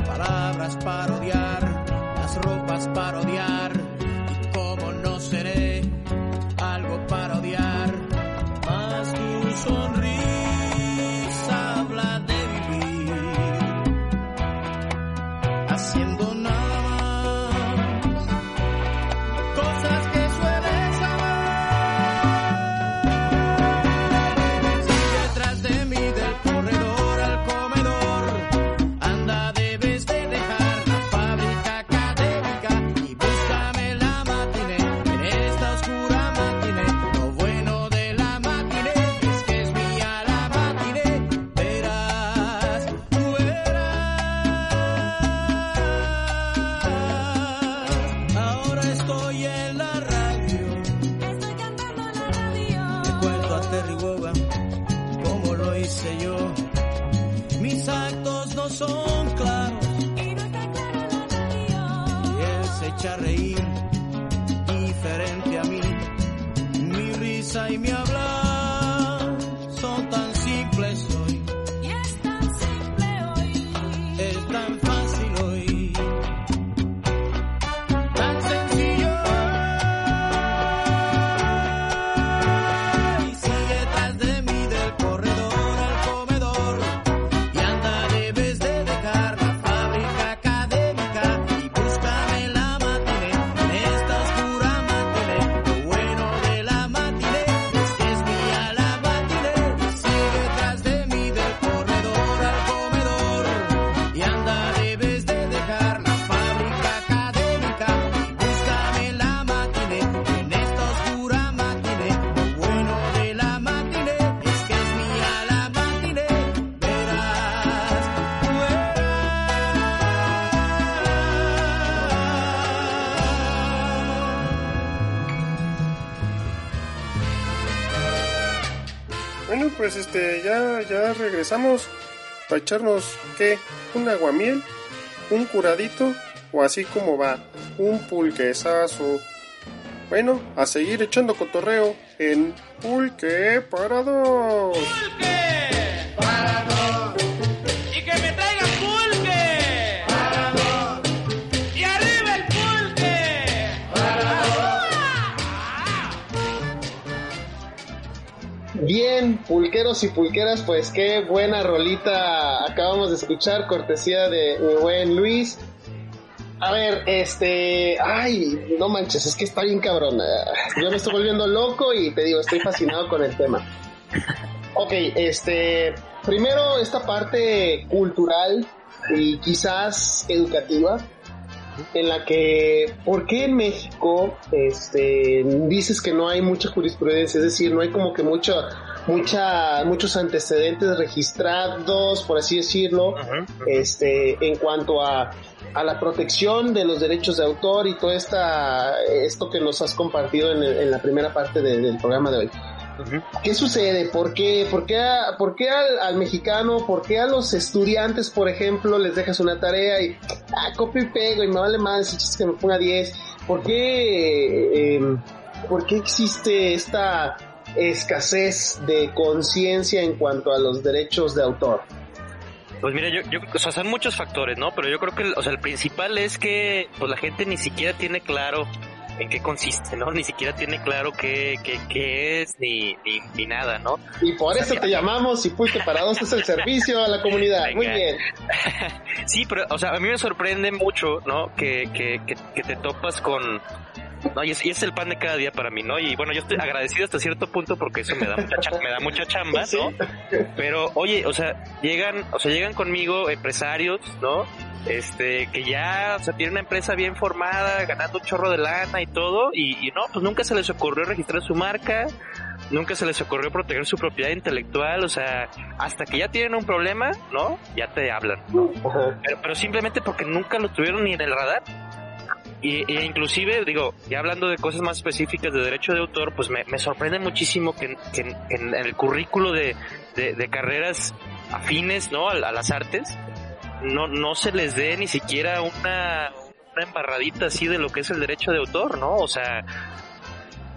palabras para odiar, las ropas para odiar. pues este, ya, ya regresamos para echarnos, ¿qué? Un aguamiel, un curadito, o así como va, un pulquesazo. Bueno, a seguir echando cotorreo en Pulque para dos. ¡Pulque! Bien, pulqueros y pulqueras, pues qué buena rolita acabamos de escuchar, cortesía de mi buen Luis. A ver, este. Ay, no manches, es que está bien cabrón. Yo me estoy volviendo loco y te digo, estoy fascinado con el tema. Ok, este. Primero, esta parte cultural y quizás educativa en la que, ¿por qué en México, este, dices que no hay mucha jurisprudencia? Es decir, no hay como que mucha, mucha, muchos antecedentes registrados, por así decirlo, este, en cuanto a, a la protección de los derechos de autor y todo esta, esto que nos has compartido en, el- en la primera parte de- del programa de hoy. ¿Qué sucede? ¿Por qué, por qué, a- por qué al, al mexicano, por qué a los estudiantes, por ejemplo, les dejas una tarea y ah, copio y pego y me vale más si que me ponga 10? ¿Por qué, eh, por qué existe esta escasez de conciencia en cuanto a los derechos de autor? Pues mira, yo, yo, o sea, son muchos factores, ¿no? Pero yo creo que, el- o sea, el principal es que, pues la gente ni siquiera tiene claro en qué consiste, ¿no? Ni siquiera tiene claro qué, qué, qué es, ni, ni, ni nada, ¿no? Y por eso te llamamos y fuiste para dos es el servicio a la comunidad. Muy Venga. bien. Sí, pero, o sea, a mí me sorprende mucho, ¿no? Que, que, que, que te topas con... No, y es, y es el pan de cada día para mí, ¿no? Y bueno, yo estoy agradecido hasta cierto punto porque eso me da mucha, cha- me da mucha chamba. ¿no? Pero, oye, o sea, llegan, o sea, llegan conmigo empresarios, ¿no? Este, que ya, o sea, tienen una empresa bien formada, ganando un chorro de lana y todo, y, y no, pues nunca se les ocurrió registrar su marca, nunca se les ocurrió proteger su propiedad intelectual, o sea, hasta que ya tienen un problema, ¿no? Ya te hablan, ¿no? Pero, pero simplemente porque nunca lo tuvieron ni en el radar. Y, y inclusive, digo, ya hablando de cosas más específicas de derecho de autor, pues me, sorprende muchísimo que, que en el currículo de, de, de carreras afines, ¿no? A, a las artes, no, no se les dé ni siquiera una, una embarradita así de lo que es el derecho de autor, ¿no? O sea,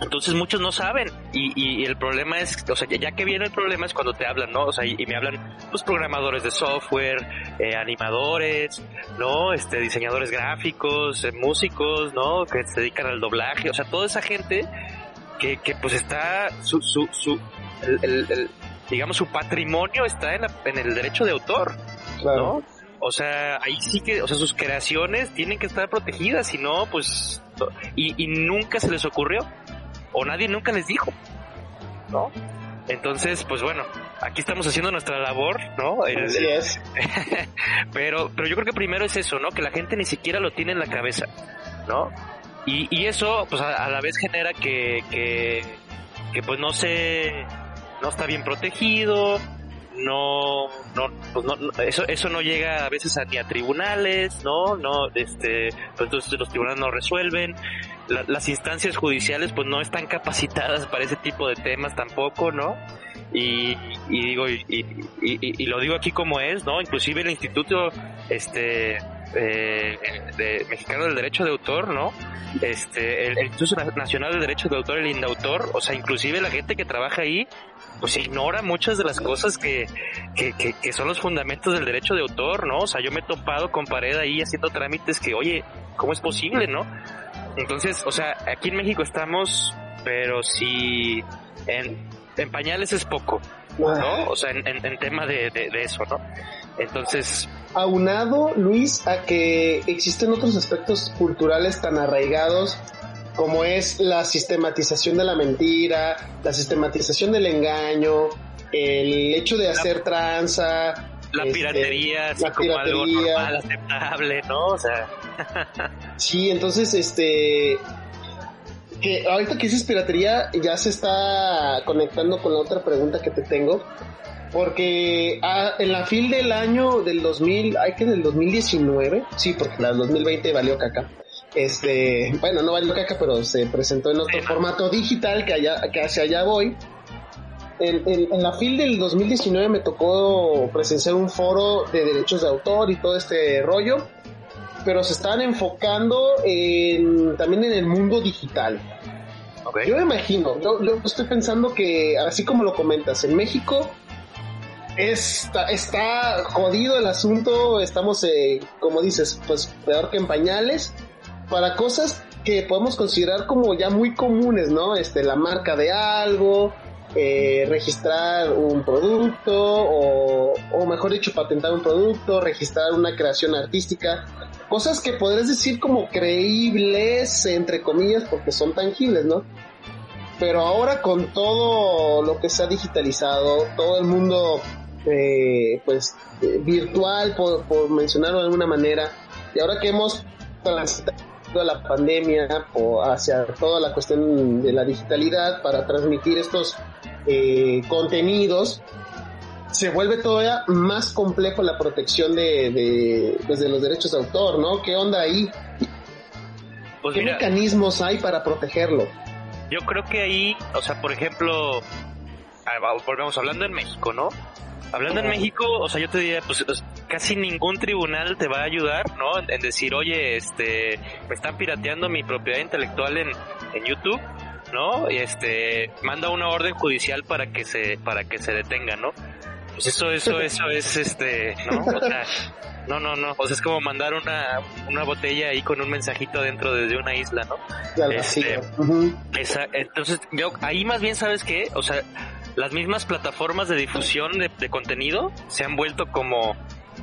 entonces muchos no saben y, y el problema es, o sea, ya, que viene el problema es cuando te hablan, ¿no? O sea, y, y me hablan los programadores de software, eh, animadores, ¿no? Este, diseñadores gráficos, eh, músicos, ¿no? Que se dedican al doblaje, o sea, toda esa gente que, que pues está, su, su, su, el, el- el- digamos, su patrimonio está en, la- en el derecho de autor, Claro. ¿no? O sea, ahí sí que, o sea, sus creaciones tienen que estar protegidas, si no, pues, y, y nunca se les ocurrió, o nadie nunca les dijo, ¿no? Entonces, pues bueno, aquí estamos haciendo nuestra labor, ¿no? Así es. pero, pero yo creo que primero es eso, ¿no? Que la gente ni siquiera lo tiene en la cabeza, ¿no? Y, y eso, pues a, a la vez genera que, que, que pues no se, no está bien protegido, no, no, pues no, no- eso, eso no llega a veces a, ni a tribunales, ¿no? No, este, pues entonces los tribunales no resuelven, La- las instancias judiciales pues no están capacitadas para ese tipo de temas tampoco, ¿no? Y, digo, y, lo digo aquí como es, ¿no? Inclusive el Instituto, este, eh, de Mexicano del Derecho de Autor, ¿no? Este, el, el Instituto Nacional del Derecho de Autor, el INDAUTOR, o sea, inclusive la gente que trabaja ahí, pues ignora muchas de las cosas que, que, que, que son los fundamentos del derecho de autor, ¿no? O sea, yo me he topado con pared ahí haciendo trámites que, oye, ¿cómo es posible, no? Entonces, o sea, aquí en México estamos, pero si en, en pañales es poco, ¿no? O sea, en, en, en tema de, de, de eso, ¿no? Entonces, aunado, Luis, a que existen otros aspectos culturales tan arraigados como es la sistematización de la mentira, la sistematización del engaño, el hecho de hacer tranza, la este, piratería, así la como algo piratería. normal, aceptable, ¿no? O sea, Sí, entonces, este, que ahorita que dices piratería ya se está conectando con la otra pregunta que te tengo. Porque ah, en la fil del año del 2000, hay que del 2019, sí, porque la del 2020 valió caca. Este, bueno, no valió caca, pero se presentó en otro formato digital que, allá, que hacia allá voy. En, en- en la FIL del 2019 me tocó presenciar un foro de derechos de autor y todo este rollo, pero se están enfocando en, también en el mundo digital. Yo me imagino, yo, yo estoy pensando que, así como lo comentas, en México está, está jodido el asunto, estamos, eh, como dices, pues peor que en pañales, para cosas que podemos considerar como ya muy comunes, ¿no? Este, la marca de algo, eh, registrar un producto, o, o mejor dicho, patentar un producto, registrar una creación artística, cosas que podrías decir como creíbles, entre comillas, porque son tangibles, ¿no? pero ahora con todo lo que se ha digitalizado, todo el mundo eh, pues eh, virtual, por, mencionarlo de alguna manera, y ahora que hemos transitado la pandemia o hacia toda la cuestión de la digitalidad para transmitir estos eh, contenidos, se vuelve todavía más complejo la protección de, de, pues, de los derechos de autor, ¿no? ¿Qué onda ahí? Pues ¿Qué mira, mecanismos hay para protegerlo? yo creo que ahí, o sea, por ejemplo, volvemos hablando en México, ¿no? Hablando en México, o sea, yo te diría, pues es- casi ningún tribunal te va a ayudar, ¿no? En, en decir, oye, este, me están pirateando mi propiedad intelectual en, en YouTube, ¿no? Y este, manda una orden judicial para que se, para que se detenga, ¿no? Pues eso, eso, eso es, este, ¿no? O sea, no, no, no. O sea, es como mandar una, una botella ahí con un mensajito dentro desde una isla, ¿no? Este. Ujú. Esa- entonces, yo ahí más bien, ¿sabes qué? O sea, las mismas plataformas de difusión de, de contenido se han vuelto como,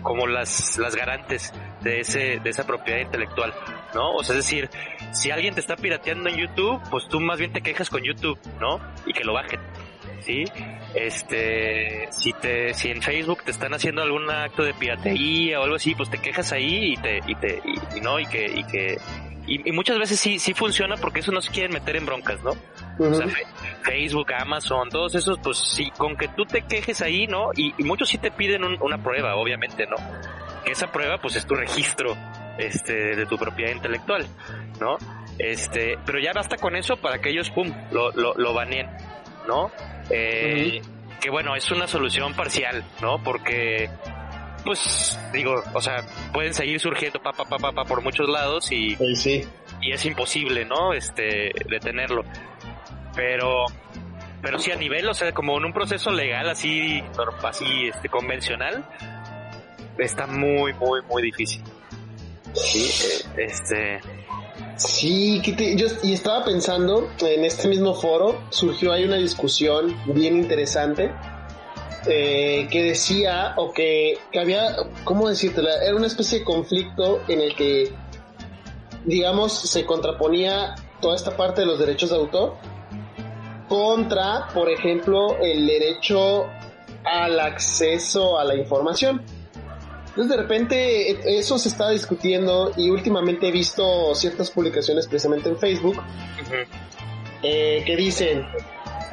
como las, las garantes de ese, de esa propiedad intelectual, ¿no? O sea, es decir, si alguien te está pirateando en YouTube, pues tú más bien te quejas con YouTube, ¿no? Y que lo bajen. ¿Sí? Este, si te, si en Facebook te están haciendo algún acto de piratería o algo así, pues te quejas ahí y te, y te, y, y no, y que, y que, y, y muchas veces sí, sí funciona porque eso no se quieren meter en broncas, ¿no? O sea, Facebook, Amazon, todos esos, pues sí, con que tú te quejes ahí, ¿no? Y, y muchos sí te piden un- una prueba, obviamente, ¿no? Que esa prueba, pues es tu registro, este, de tu propiedad intelectual, ¿no? Este, pero ya basta con eso para que ellos, pum, lo, lo, lo baneen, ¿no? Eh, Que bueno, es una solución parcial, ¿no? Porque, pues, digo, o sea, pueden seguir surgiendo pa, pa, pa, pa, pa por muchos lados y, Sí, sí. y es imposible, ¿no? Este, detenerlo. Pero, pero sí a nivel, o sea, como en un proceso legal así, así, este, convencional, está muy, muy, muy difícil. Sí, eh, este, Sí, yo y estaba pensando en este mismo foro, surgió ahí una discusión bien interesante eh, que decía, o que, que había, ¿cómo decírtela? Era una especie de conflicto en el que, digamos, se contraponía toda esta parte de los derechos de autor contra, por ejemplo, el derecho al acceso a la información. Entonces de repente eh, eso se estaba discutiendo y últimamente he visto ciertas publicaciones precisamente en Facebook eh, que dicen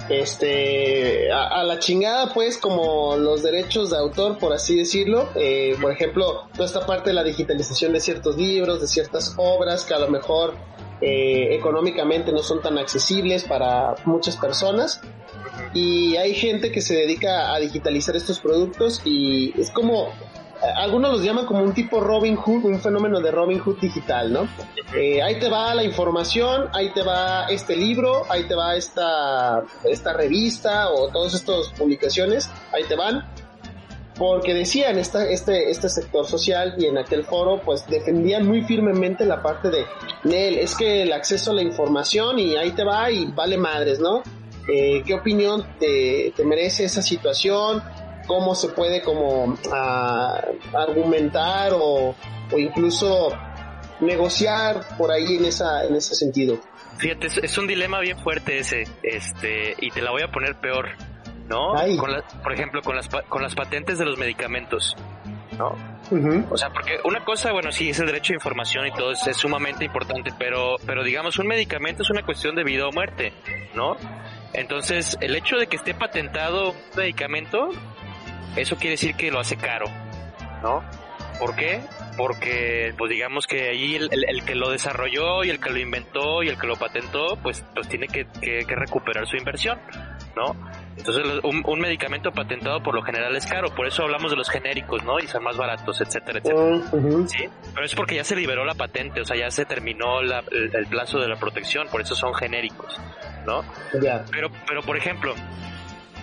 este a, a la chingada pues como los derechos de autor por así decirlo. Eh, por ejemplo toda esta parte de la digitalización de ciertos libros de ciertas obras que a lo mejor eh, económicamente no son tan accesibles para muchas personas. Y hay gente que se dedica a digitalizar estos productos y es como algunos los llaman como un tipo Robin Hood, un fenómeno de Robin Hood digital, ¿no? Eh, ahí te va la información, ahí te va este libro, ahí te va esta, esta revista o todas estas publicaciones, ahí te van. Porque decían esta, este, este sector social y en aquel foro pues defendían muy firmemente la parte de Nel, es que el acceso a la información y ahí te va y vale madres, ¿no? Eh, ¿Qué opinión te, te merece esa situación? ¿Cómo se puede como ah, argumentar o, o incluso negociar por ahí en esa en ese sentido? Fíjate, es, es un dilema bien fuerte ese, este, y te la voy a poner peor, ¿no? Con la- por ejemplo, con las, con las patentes de los medicamentos, ¿no? O sea, porque una cosa, bueno, sí, es el derecho de información y todo es, es sumamente importante, pero, pero digamos, un medicamento es una cuestión de vida o muerte, ¿no? Entonces, el hecho de que esté patentado un medicamento, eso quiere decir que lo hace caro, ¿no? ¿Por qué? Porque, pues digamos que ahí el, el- el que lo desarrolló y el que lo inventó y el que lo patentó, pues, pues tiene que, que- que recuperar su inversión, ¿no? Entonces, un, un medicamento patentado por lo general es caro, por eso hablamos de los genéricos, ¿no? Y son más baratos, etcétera, etcétera. Sí, pero es porque ya se liberó la patente, o sea, ya se terminó la- el, el plazo de la protección, por eso son genéricos, ¿no? Pero, pero por ejemplo,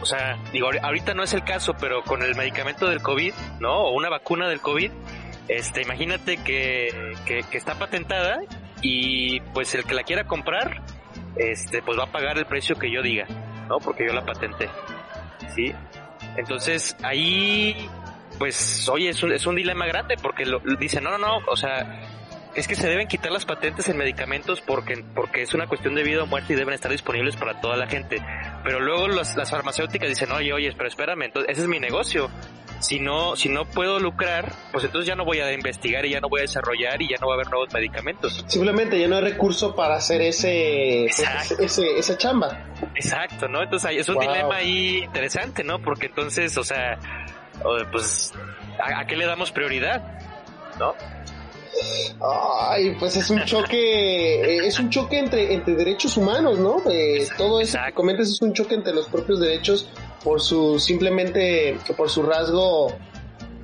o sea, digo, ahori- ahorita no es el caso, pero con el medicamento del COVID, ¿no? O una vacuna del COVID, este, imagínate que, que, que está patentada y pues el que la quiera comprar, este, pues va a pagar el precio que yo diga, ¿no? Porque yo la patenté, ¿sí? Entonces, ahí, pues, oye, es un, es un dilema grande porque lo, dicen, no, no, no, o sea, es que se deben quitar las patentes en medicamentos porque, porque es una cuestión de vida o muerte y deben estar disponibles para toda la gente. Pero luego las, las farmacéuticas dicen, oye, oye, pero espérame, entonces ese es mi negocio. Si no, si no puedo lucrar, pues entonces ya no voy a investigar y ya no voy a desarrollar y ya no va a haber nuevos medicamentos. Simplemente ya no hay recurso para hacer ese, Exacto. ese, esa chamba. Exacto, ¿no? Entonces es un Wow. dilema ahí interesante, ¿no? Porque entonces, o sea, pues, ¿a, a qué le damos prioridad? ¿No? Ay, pues es un choque, eh, es un choque entre, entre derechos humanos, ¿no? Eh, todo eso que comentas es un choque entre los propios derechos por su, simplemente, por su rasgo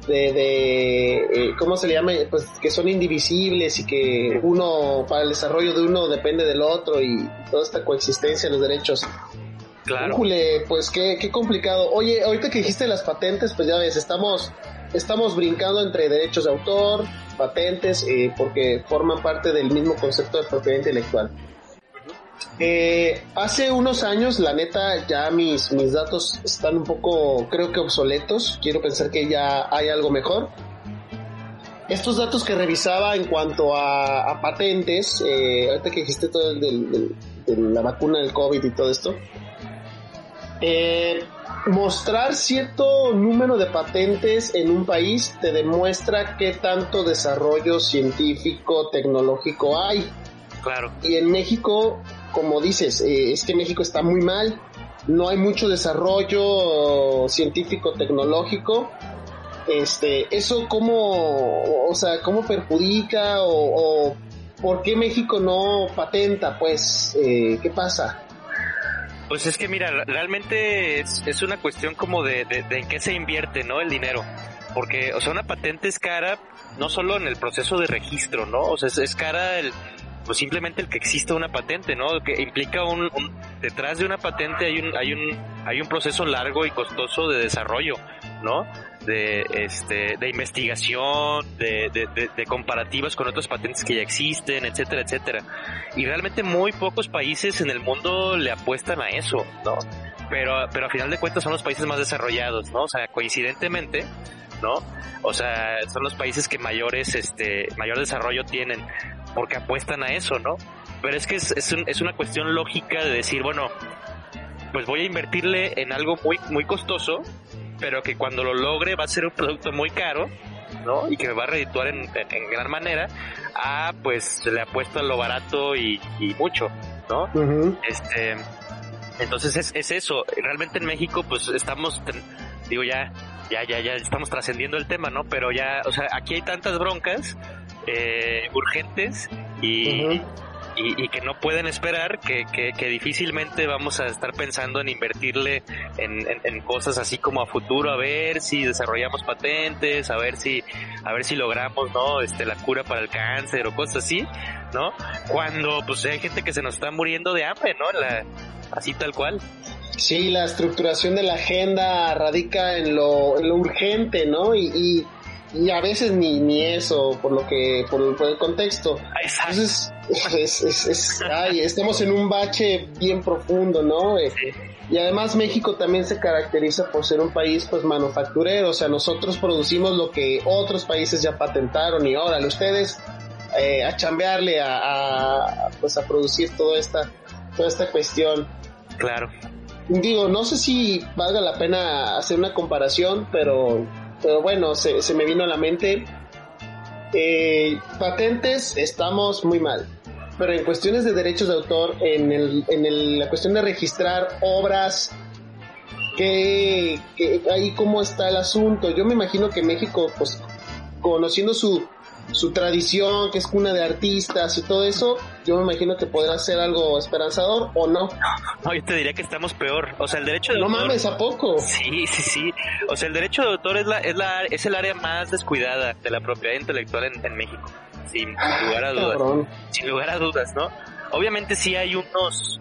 de, de eh, ¿cómo se le llama? Pues que son indivisibles y que uno, para el desarrollo de uno depende del otro y toda esta coexistencia de los derechos. Claro. Híjole, pues qué, qué complicado. Oye, ahorita que dijiste las patentes, pues ya ves, estamos, estamos brincando entre derechos de autor, patentes, eh, porque forman parte del mismo concepto de propiedad intelectual. Eh, hace unos años, la neta, ya mis, mis datos están un poco, creo que obsoletos. Quiero pensar que ya hay algo mejor. Estos datos que revisaba en cuanto a, a patentes, eh, ahorita que dijiste todo el de la vacuna del COVID y todo esto, eh, mostrar cierto número de patentes en un país te demuestra qué tanto desarrollo científico, tecnológico hay. Claro. Y en México, como dices, eh, es que México está muy mal, no hay mucho desarrollo científico, tecnológico. Este, eso cómo, o sea, cómo perjudica o, o por qué México no patenta, pues, eh, ¿qué pasa? Pues es que mira, realmente es, es una cuestión como de, de, de en qué se invierte, ¿no? El dinero. Porque, o sea, una patente es cara no solo en el proceso de registro, ¿no? O sea, es, cara el, pues simplemente el que exista una patente, ¿no? Que implica un, un- detrás de una patente hay un, hay un, hay un proceso largo y costoso de desarrollo, ¿no? De, este, de investigación, de, de, comparativas con otras patentes que ya existen, etcétera, etcétera. Y realmente muy pocos países en el mundo le apuestan a eso, ¿no? Pero, pero a final de cuentas son los países más desarrollados, ¿no? O sea, coincidentemente, ¿no? O sea, son los países que mayores, este, mayor desarrollo tienen, porque apuestan a eso, ¿no? Pero es que es, es, un- es una cuestión lógica de decir, bueno, pues voy a invertirle en algo muy, muy costoso, pero que cuando lo logre va a ser un producto muy caro, ¿no? Y que me va a redituar en, en- en gran manera, a pues le apuesto a lo barato y, y mucho, ¿no? Este, entonces es, es eso. Realmente en México, pues estamos, digo ya, ya, ya, ya estamos trascendiendo el tema, ¿no? Pero ya, o sea, aquí hay tantas broncas eh, urgentes y. y, y que no pueden esperar que, que, que difícilmente vamos a estar pensando en invertirle en, en, en cosas así como a futuro, a ver si desarrollamos patentes, a ver si, a ver si logramos, ¿no? Este, la cura para el cáncer o cosas así, ¿no? Cuando, pues hay gente que se nos está muriendo de hambre, ¿no? La, así tal cual. Sí, la estructuración de la agenda radica en lo, en lo urgente, ¿no? Y, y, y a veces ni, ni eso, por lo que, por, por el contexto. Exacto. Entonces, es, es, es- ay, estamos en un bache bien profundo, ¿no? Eh, Y además México también se caracteriza por ser un país pues manufacturero, o sea, nosotros producimos lo que otros países ya patentaron y órale, ustedes eh, a chambearle a, a, pues a producir toda esta, toda esta cuestión. Claro. Digo, no sé si valga la pena hacer una comparación, pero, pero bueno, se, se me vino a la mente. Eh, patentes estamos muy mal, pero en cuestiones de derechos de autor, en, el, en el- la cuestión de registrar obras, que ahí cómo está el asunto. Yo me imagino que México, pues, conociendo su, su tradición, que es cuna de artistas y todo eso, yo me imagino que podrá ser algo esperanzador o no. No, yo te diría que estamos peor. O sea, el derecho de No autor- mames, ¿a poco? Sí, sí, sí. O sea, el derecho de autor es, la, es, la, es el área más descuidada de la propiedad intelectual en, en México. Sin lugar a dudas. Cabrón. Sin lugar a dudas, ¿no? Obviamente sí hay unos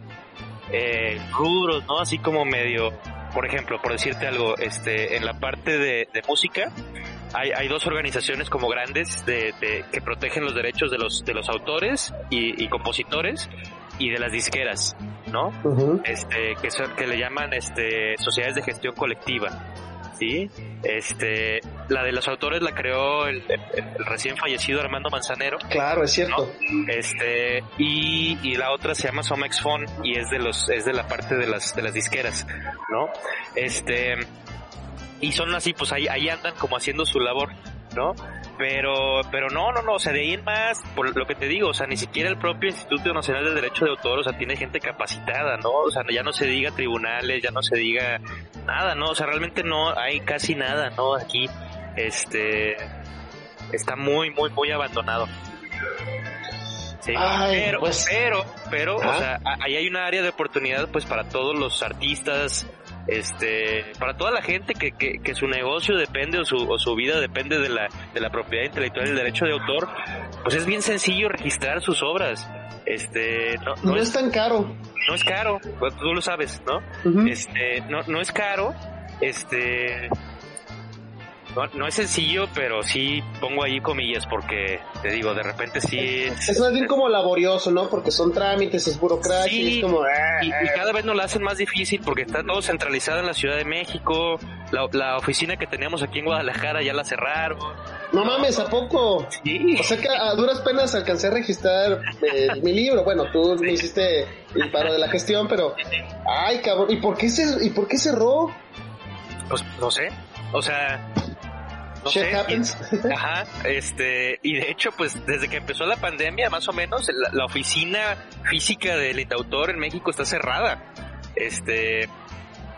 eh, rubros, ¿no? Así como medio, por ejemplo, por decirte algo, este, en la parte de, de música, hay, hay dos organizaciones como grandes de, de- que protegen los derechos de los, de los autores y, y compositores y de las disqueras, ¿no? Este que son que le llaman este sociedades de gestión colectiva este la de los autores la creó el, el- el recién fallecido Armando Manzanero. Claro, es cierto. Este, y, y la otra se llama Somex Phone y es de los, es de la parte de las, de las disqueras, ¿no? Este, y son así, pues ahí, ahí andan como haciendo su labor, ¿no? Pero, pero no, no, no, o sea, de ahí en más, por lo que te digo, o sea, ni siquiera el propio Instituto Nacional del Derecho de Autor, o sea, tiene gente capacitada, ¿no? O sea, ya no se diga tribunales, ya no se diga nada, ¿no? O sea, realmente no hay casi nada, ¿no? Aquí, este, está muy, muy, muy abandonado. Sí, Ay, pero, pues. pero, pero, o sea, ahí hay una área de oportunidad, pues, para todos los artistas, este, para toda la gente que, que, que su negocio depende o su, o su vida depende de la, de la propiedad intelectual y el derecho de autor, pues es bien sencillo registrar sus obras. Este, no, no No es, es tan caro. no es caro, pues, tú lo sabes, ¿no? Este, no, no es caro, este, no, no es sencillo, pero sí pongo ahí comillas porque te digo, de repente sí es- Es más bien como laborioso, ¿no? Porque son trámites, es burocracia, Sí. y es como... ah, y, y cada vez nos la hacen más difícil porque está todo centralizado en la Ciudad de México, la, la oficina que teníamos aquí en Guadalajara ya la cerraron. No mames, ¿a poco? Sí. O sea que a duras penas alcancé a registrar eh, mi libro. Bueno, tú me hiciste el paro de la gestión, pero... Ay, cabrón, ¿y por qué, se, ¿y por qué cerró? Pues no sé, o sea, no Shit sé. happens. y- ajá, este, y de hecho, pues desde que empezó la pandemia, más o menos, la, la oficina física del Indautor en México está cerrada. Este,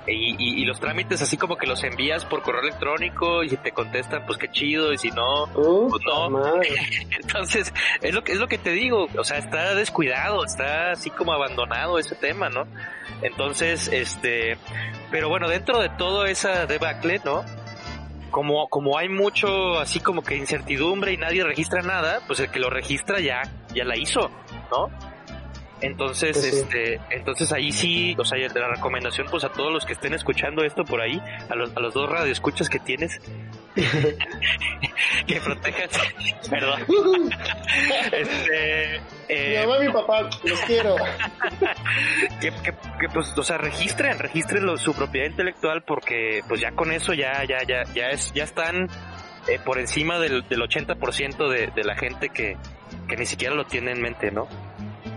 y, y- y los trámites así como que los envías por correo electrónico y si te contestan, pues qué chido, y si no, Uh, pues no. Entonces, es lo que es lo que te digo, o sea, está descuidado, está así como abandonado ese tema, ¿no? Entonces, este, pero bueno, dentro de todo esa debacle, ¿no? Como, como hay mucho así como que incertidumbre y nadie registra nada, pues el que lo registra ya, ya la hizo, ¿no? Entonces, Pues sí. este, entonces ahí sí, o sea, la recomendación pues a todos los que estén escuchando esto por ahí, a los, a los dos radioescuchas que tienes, que protejan, perdón, este, Mi eh, mamá y mi papá, los quiero. que, que, que, pues, o sea, registren, registren lo- su propiedad intelectual porque pues ya con eso ya, ya, ya, ya es, ya están eh, por encima del, del 80% de, de la gente que, que ni siquiera lo tiene en mente, ¿no?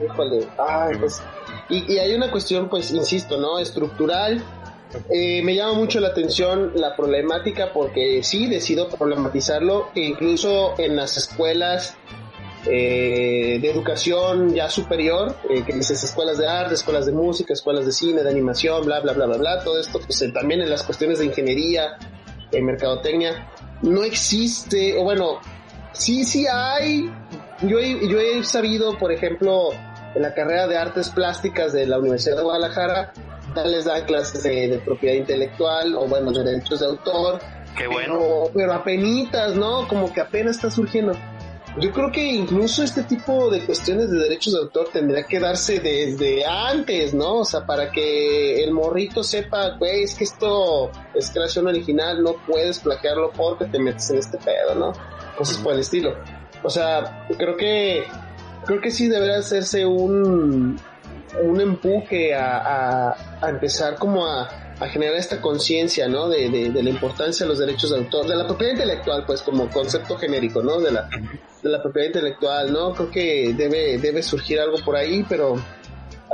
Híjole, ay, pues. Y, y hay una cuestión, pues, insisto, ¿no? Estructural. Eh, me llama mucho la atención la problemática porque sí decido problematizarlo, incluso en las escuelas eh, de educación ya superior, eh, que dices escuelas de arte, escuelas de música, escuelas de cine, de animación, bla, bla, bla, bla, bla, todo esto, pues también en las cuestiones de ingeniería, eh, mercadotecnia, no existe, o bueno, sí, sí hay, yo he, yo he sabido, por ejemplo, en la carrera de artes plásticas de la Universidad de Guadalajara, les dan clases de, de propiedad intelectual o bueno, de derechos de autor, Qué bueno. pero, pero apenitas, ¿no? Como que apenas está surgiendo. Yo creo que incluso este tipo de cuestiones de derechos de autor tendría que darse desde antes, ¿no? O sea, para que el morrito sepa, güey, es que esto es creación original, no puedes plagiarlo porque te metes en este pedo, ¿no? Cosas por el estilo. O sea, creo que creo que sí debería hacerse un un empuje a, a- empezar como a, a generar esta conciencia, ¿no? De, de- de la importancia de los derechos de autor, de la propiedad intelectual, pues como concepto genérico, ¿no? De la, de la propiedad intelectual, ¿no? Creo que debe, debe surgir algo por ahí, pero,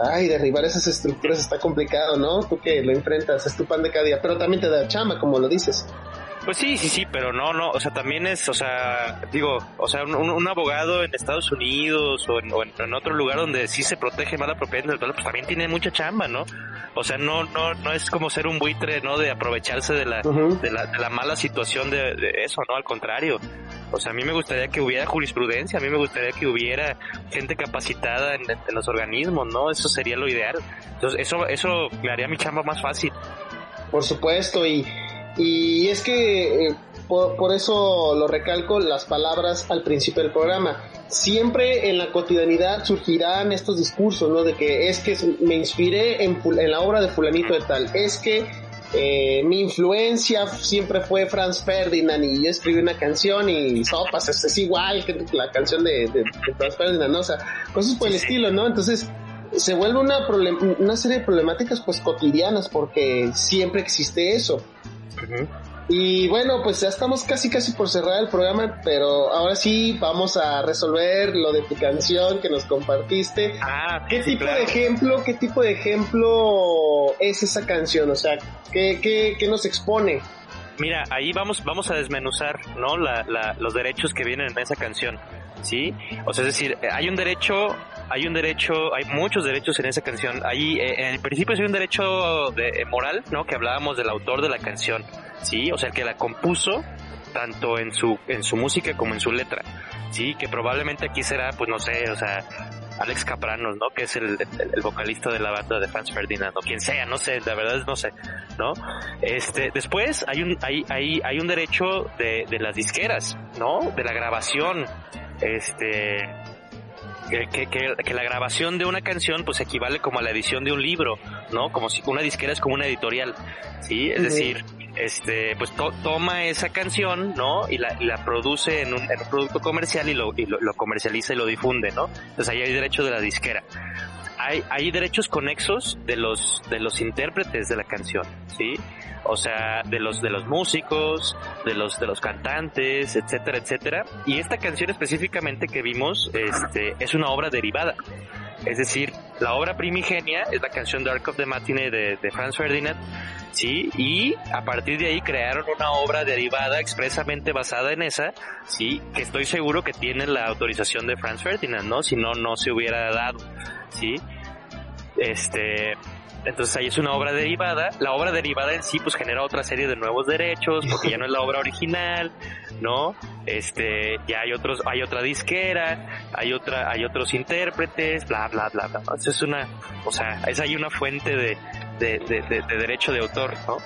ay, derribar esas estructuras está complicado, ¿no? Tú que lo enfrentas, es tu pan de cada día, pero también te da chama, como lo dices. Pues sí, sí, sí, pero no, no, o sea, también es, o sea, digo, o sea, un, un abogado en Estados Unidos o, en, o en- en otro lugar donde sí se protege más la propiedad intelectual, pues también tiene mucha chamba, ¿no? O sea, no, no, no es como ser un buitre, ¿no? De aprovecharse de la, de la, de la mala situación de, de eso, ¿no? Al contrario. O sea, a mí me gustaría que hubiera jurisprudencia, a mí me gustaría que hubiera gente capacitada en, en los organismos, ¿no? Eso sería lo ideal. Entonces, eso, eso me haría mi chamba más fácil. Por supuesto, y, y es que eh, por, por eso lo recalco las palabras al principio del programa. Siempre en la cotidianidad surgirán estos discursos, ¿no? De que es que me inspiré en, la obra de fulanito de tal, es que eh, mi influencia siempre fue Franz Ferdinand y yo escribí una canción y sopas, es, es igual que la canción de, de, de Franz Ferdinand, ¿no? O sea, cosas por el estilo, ¿no? Entonces, se vuelve una, una serie de problemáticas pues cotidianas porque siempre existe eso. Y bueno, pues ya estamos casi casi por cerrar el programa, pero ahora sí vamos a resolver lo de tu canción que nos compartiste. Ah, ¿Qué sí, tipo claro. de ejemplo, qué tipo de ejemplo es esa canción? O sea, ¿qué, qué, qué nos expone? Mira, ahí vamos, vamos a desmenuzar, ¿no? La, la- los derechos que vienen en esa canción, ¿sí? O sea, es decir, eh, hay un derecho, hay un derecho, hay muchos derechos en esa canción. Hay, eh, en principio hay un derecho de, eh, moral, ¿no? Que hablábamos del autor de la canción, ¿sí? O sea, el que la compuso, tanto en su, en su música como en su letra, ¿sí? Que probablemente aquí será, pues no sé, o sea, Alex Capranos, ¿no? Que es el, el- el vocalista de la banda de Franz Ferdinand, o quien sea, no sé, la verdad es no sé, ¿no? Este, después hay un, hay, hay, hay un derecho de, de las disqueras, ¿no? De la grabación, este, que, que, la grabación de una canción pues equivale como a la edición de un libro, ¿no? Como si una disquera es como una editorial, ¿sí? Es decir, este, pues to- toma esa canción, ¿no? Y la, y la produce en un, en un producto comercial y, lo, y lo, lo comercializa y lo difunde, ¿no? Entonces ahí hay derecho de la disquera. Hay, hay derechos conexos de los, de los intérpretes de la canción, ¿sí? O sea, de los, de los músicos, de los, de los cantantes, etcétera, etcétera. Y esta canción específicamente que vimos, este, es una obra derivada. Es decir, la obra primigenia es la canción Dark of the Matinee de, de Franz Ferdinand, ¿sí? Y a partir de ahí crearon una obra derivada expresamente basada en esa, ¿sí? Que estoy seguro que tiene la autorización de Franz Ferdinand, ¿no? Si no, no se hubiera dado, ¿sí? Este, entonces ahí es una obra derivada. La obra derivada en sí pues genera otra serie de nuevos derechos porque ya no es la obra original, ¿no? Este, ya hay otros, hay otra disquera, hay otra, hay otros intérpretes, bla bla bla bla. Eso es una, o sea, es ahí una fuente de, de, de, de- de derecho de autor, ¿no?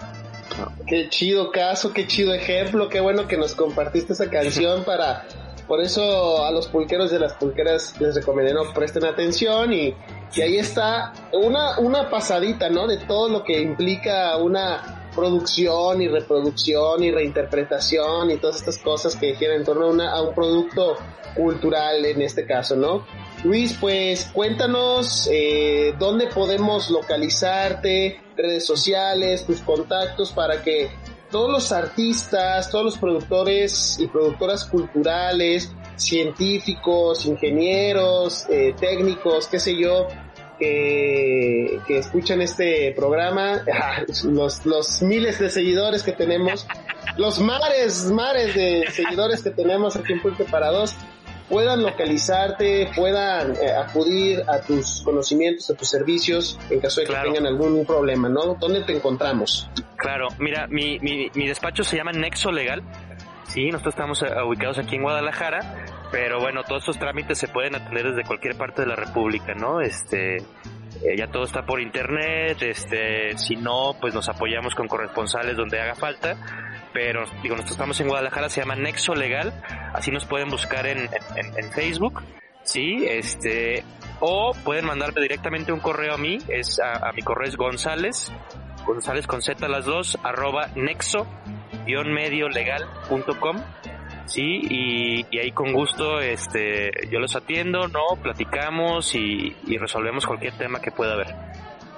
Qué chido caso, qué chido ejemplo, qué bueno que nos compartiste esa canción para... Por eso a los pulqueros de las pulqueras les recomendé no presten atención y, y ahí está una, una pasadita, ¿no? De todo lo que implica una producción y reproducción y reinterpretación y todas estas cosas que giran en torno a, una- a un producto cultural en este caso, ¿no? Luis, pues cuéntanos eh, dónde podemos localizarte, redes sociales, tus contactos para que todos los artistas, todos los productores y productoras culturales, científicos, ingenieros, eh, técnicos, qué sé yo, que, que escuchan este programa, los, los miles de seguidores que tenemos, los mares, mares de seguidores que tenemos aquí en Pulque para Dos, puedan localizarte, puedan eh, acudir a tus conocimientos, a tus servicios, en caso de que Claro. tengan algún problema, ¿no? ¿Dónde te encontramos? Claro, mira, mi, mi, mi despacho se llama Nexo Legal. Sí, nosotros estamos eh, ubicados aquí en Guadalajara, pero bueno, todos estos trámites se pueden atender desde cualquier parte de la República, ¿no? Este, eh, ya todo está por internet, este, si no, pues nos apoyamos con corresponsales donde haga falta, pero digo, nosotros estamos en Guadalajara, se llama Nexo Legal, así nos pueden buscar en, en, en Facebook, sí, este, o pueden mandarme directamente un correo a mí, es a, mi correo es González, González con Z las dos, arroba nexo mediolegal.com sí y, y ahí con gusto este yo los atiendo no platicamos y, y resolvemos cualquier tema que pueda haber.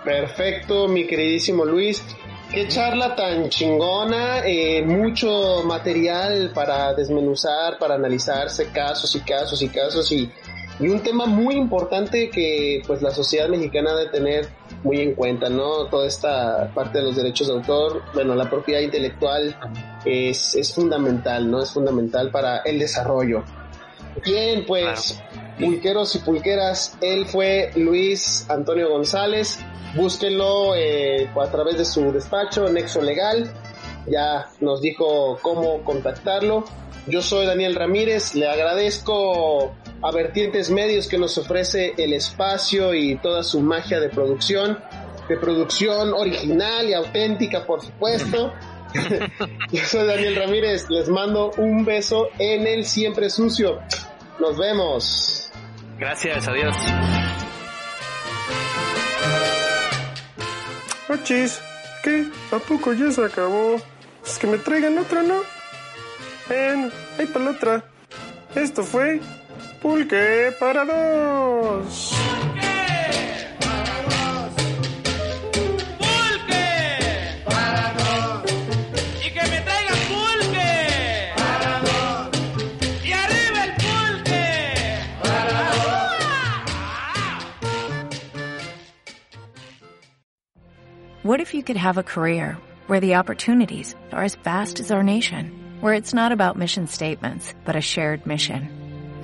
Perfecto, mi queridísimo Luis. Qué charla tan chingona, eh, mucho material para desmenuzar, para analizarse casos y casos y casos y, y un tema muy importante que pues la sociedad mexicana debe tener muy en cuenta, ¿no? Toda esta parte de los derechos de autor, bueno, la propiedad intelectual es, es fundamental, ¿no? Es fundamental para el desarrollo. Bien, pues, pulqueros y pulqueras, él fue Luis Antonio González. Búsquenlo eh, a través de su despacho, Nexo Legal. Ya nos dijo cómo contactarlo. Yo soy Daniel Ramírez, le agradezco a Vertientes Medios que nos ofrece el espacio y toda su magia de producción, de producción original y auténtica, por supuesto. Yo soy Daniel Ramírez, les mando un beso en el siempre sucio. Nos vemos. gracias adiós Ochis, ¿qué? ¿A poco ya se acabó? Es que me traigan otra, ¿no? Bueno, ahí para la otra. Esto fue Pulque para dos. Pulque para dos. Pulque para dos. Y que me traigan pulque para dos. Y arriba el pulque para dos. What if you could have a career where the opportunities are as vast as our nation, where it's not about mission statements, but a shared mission?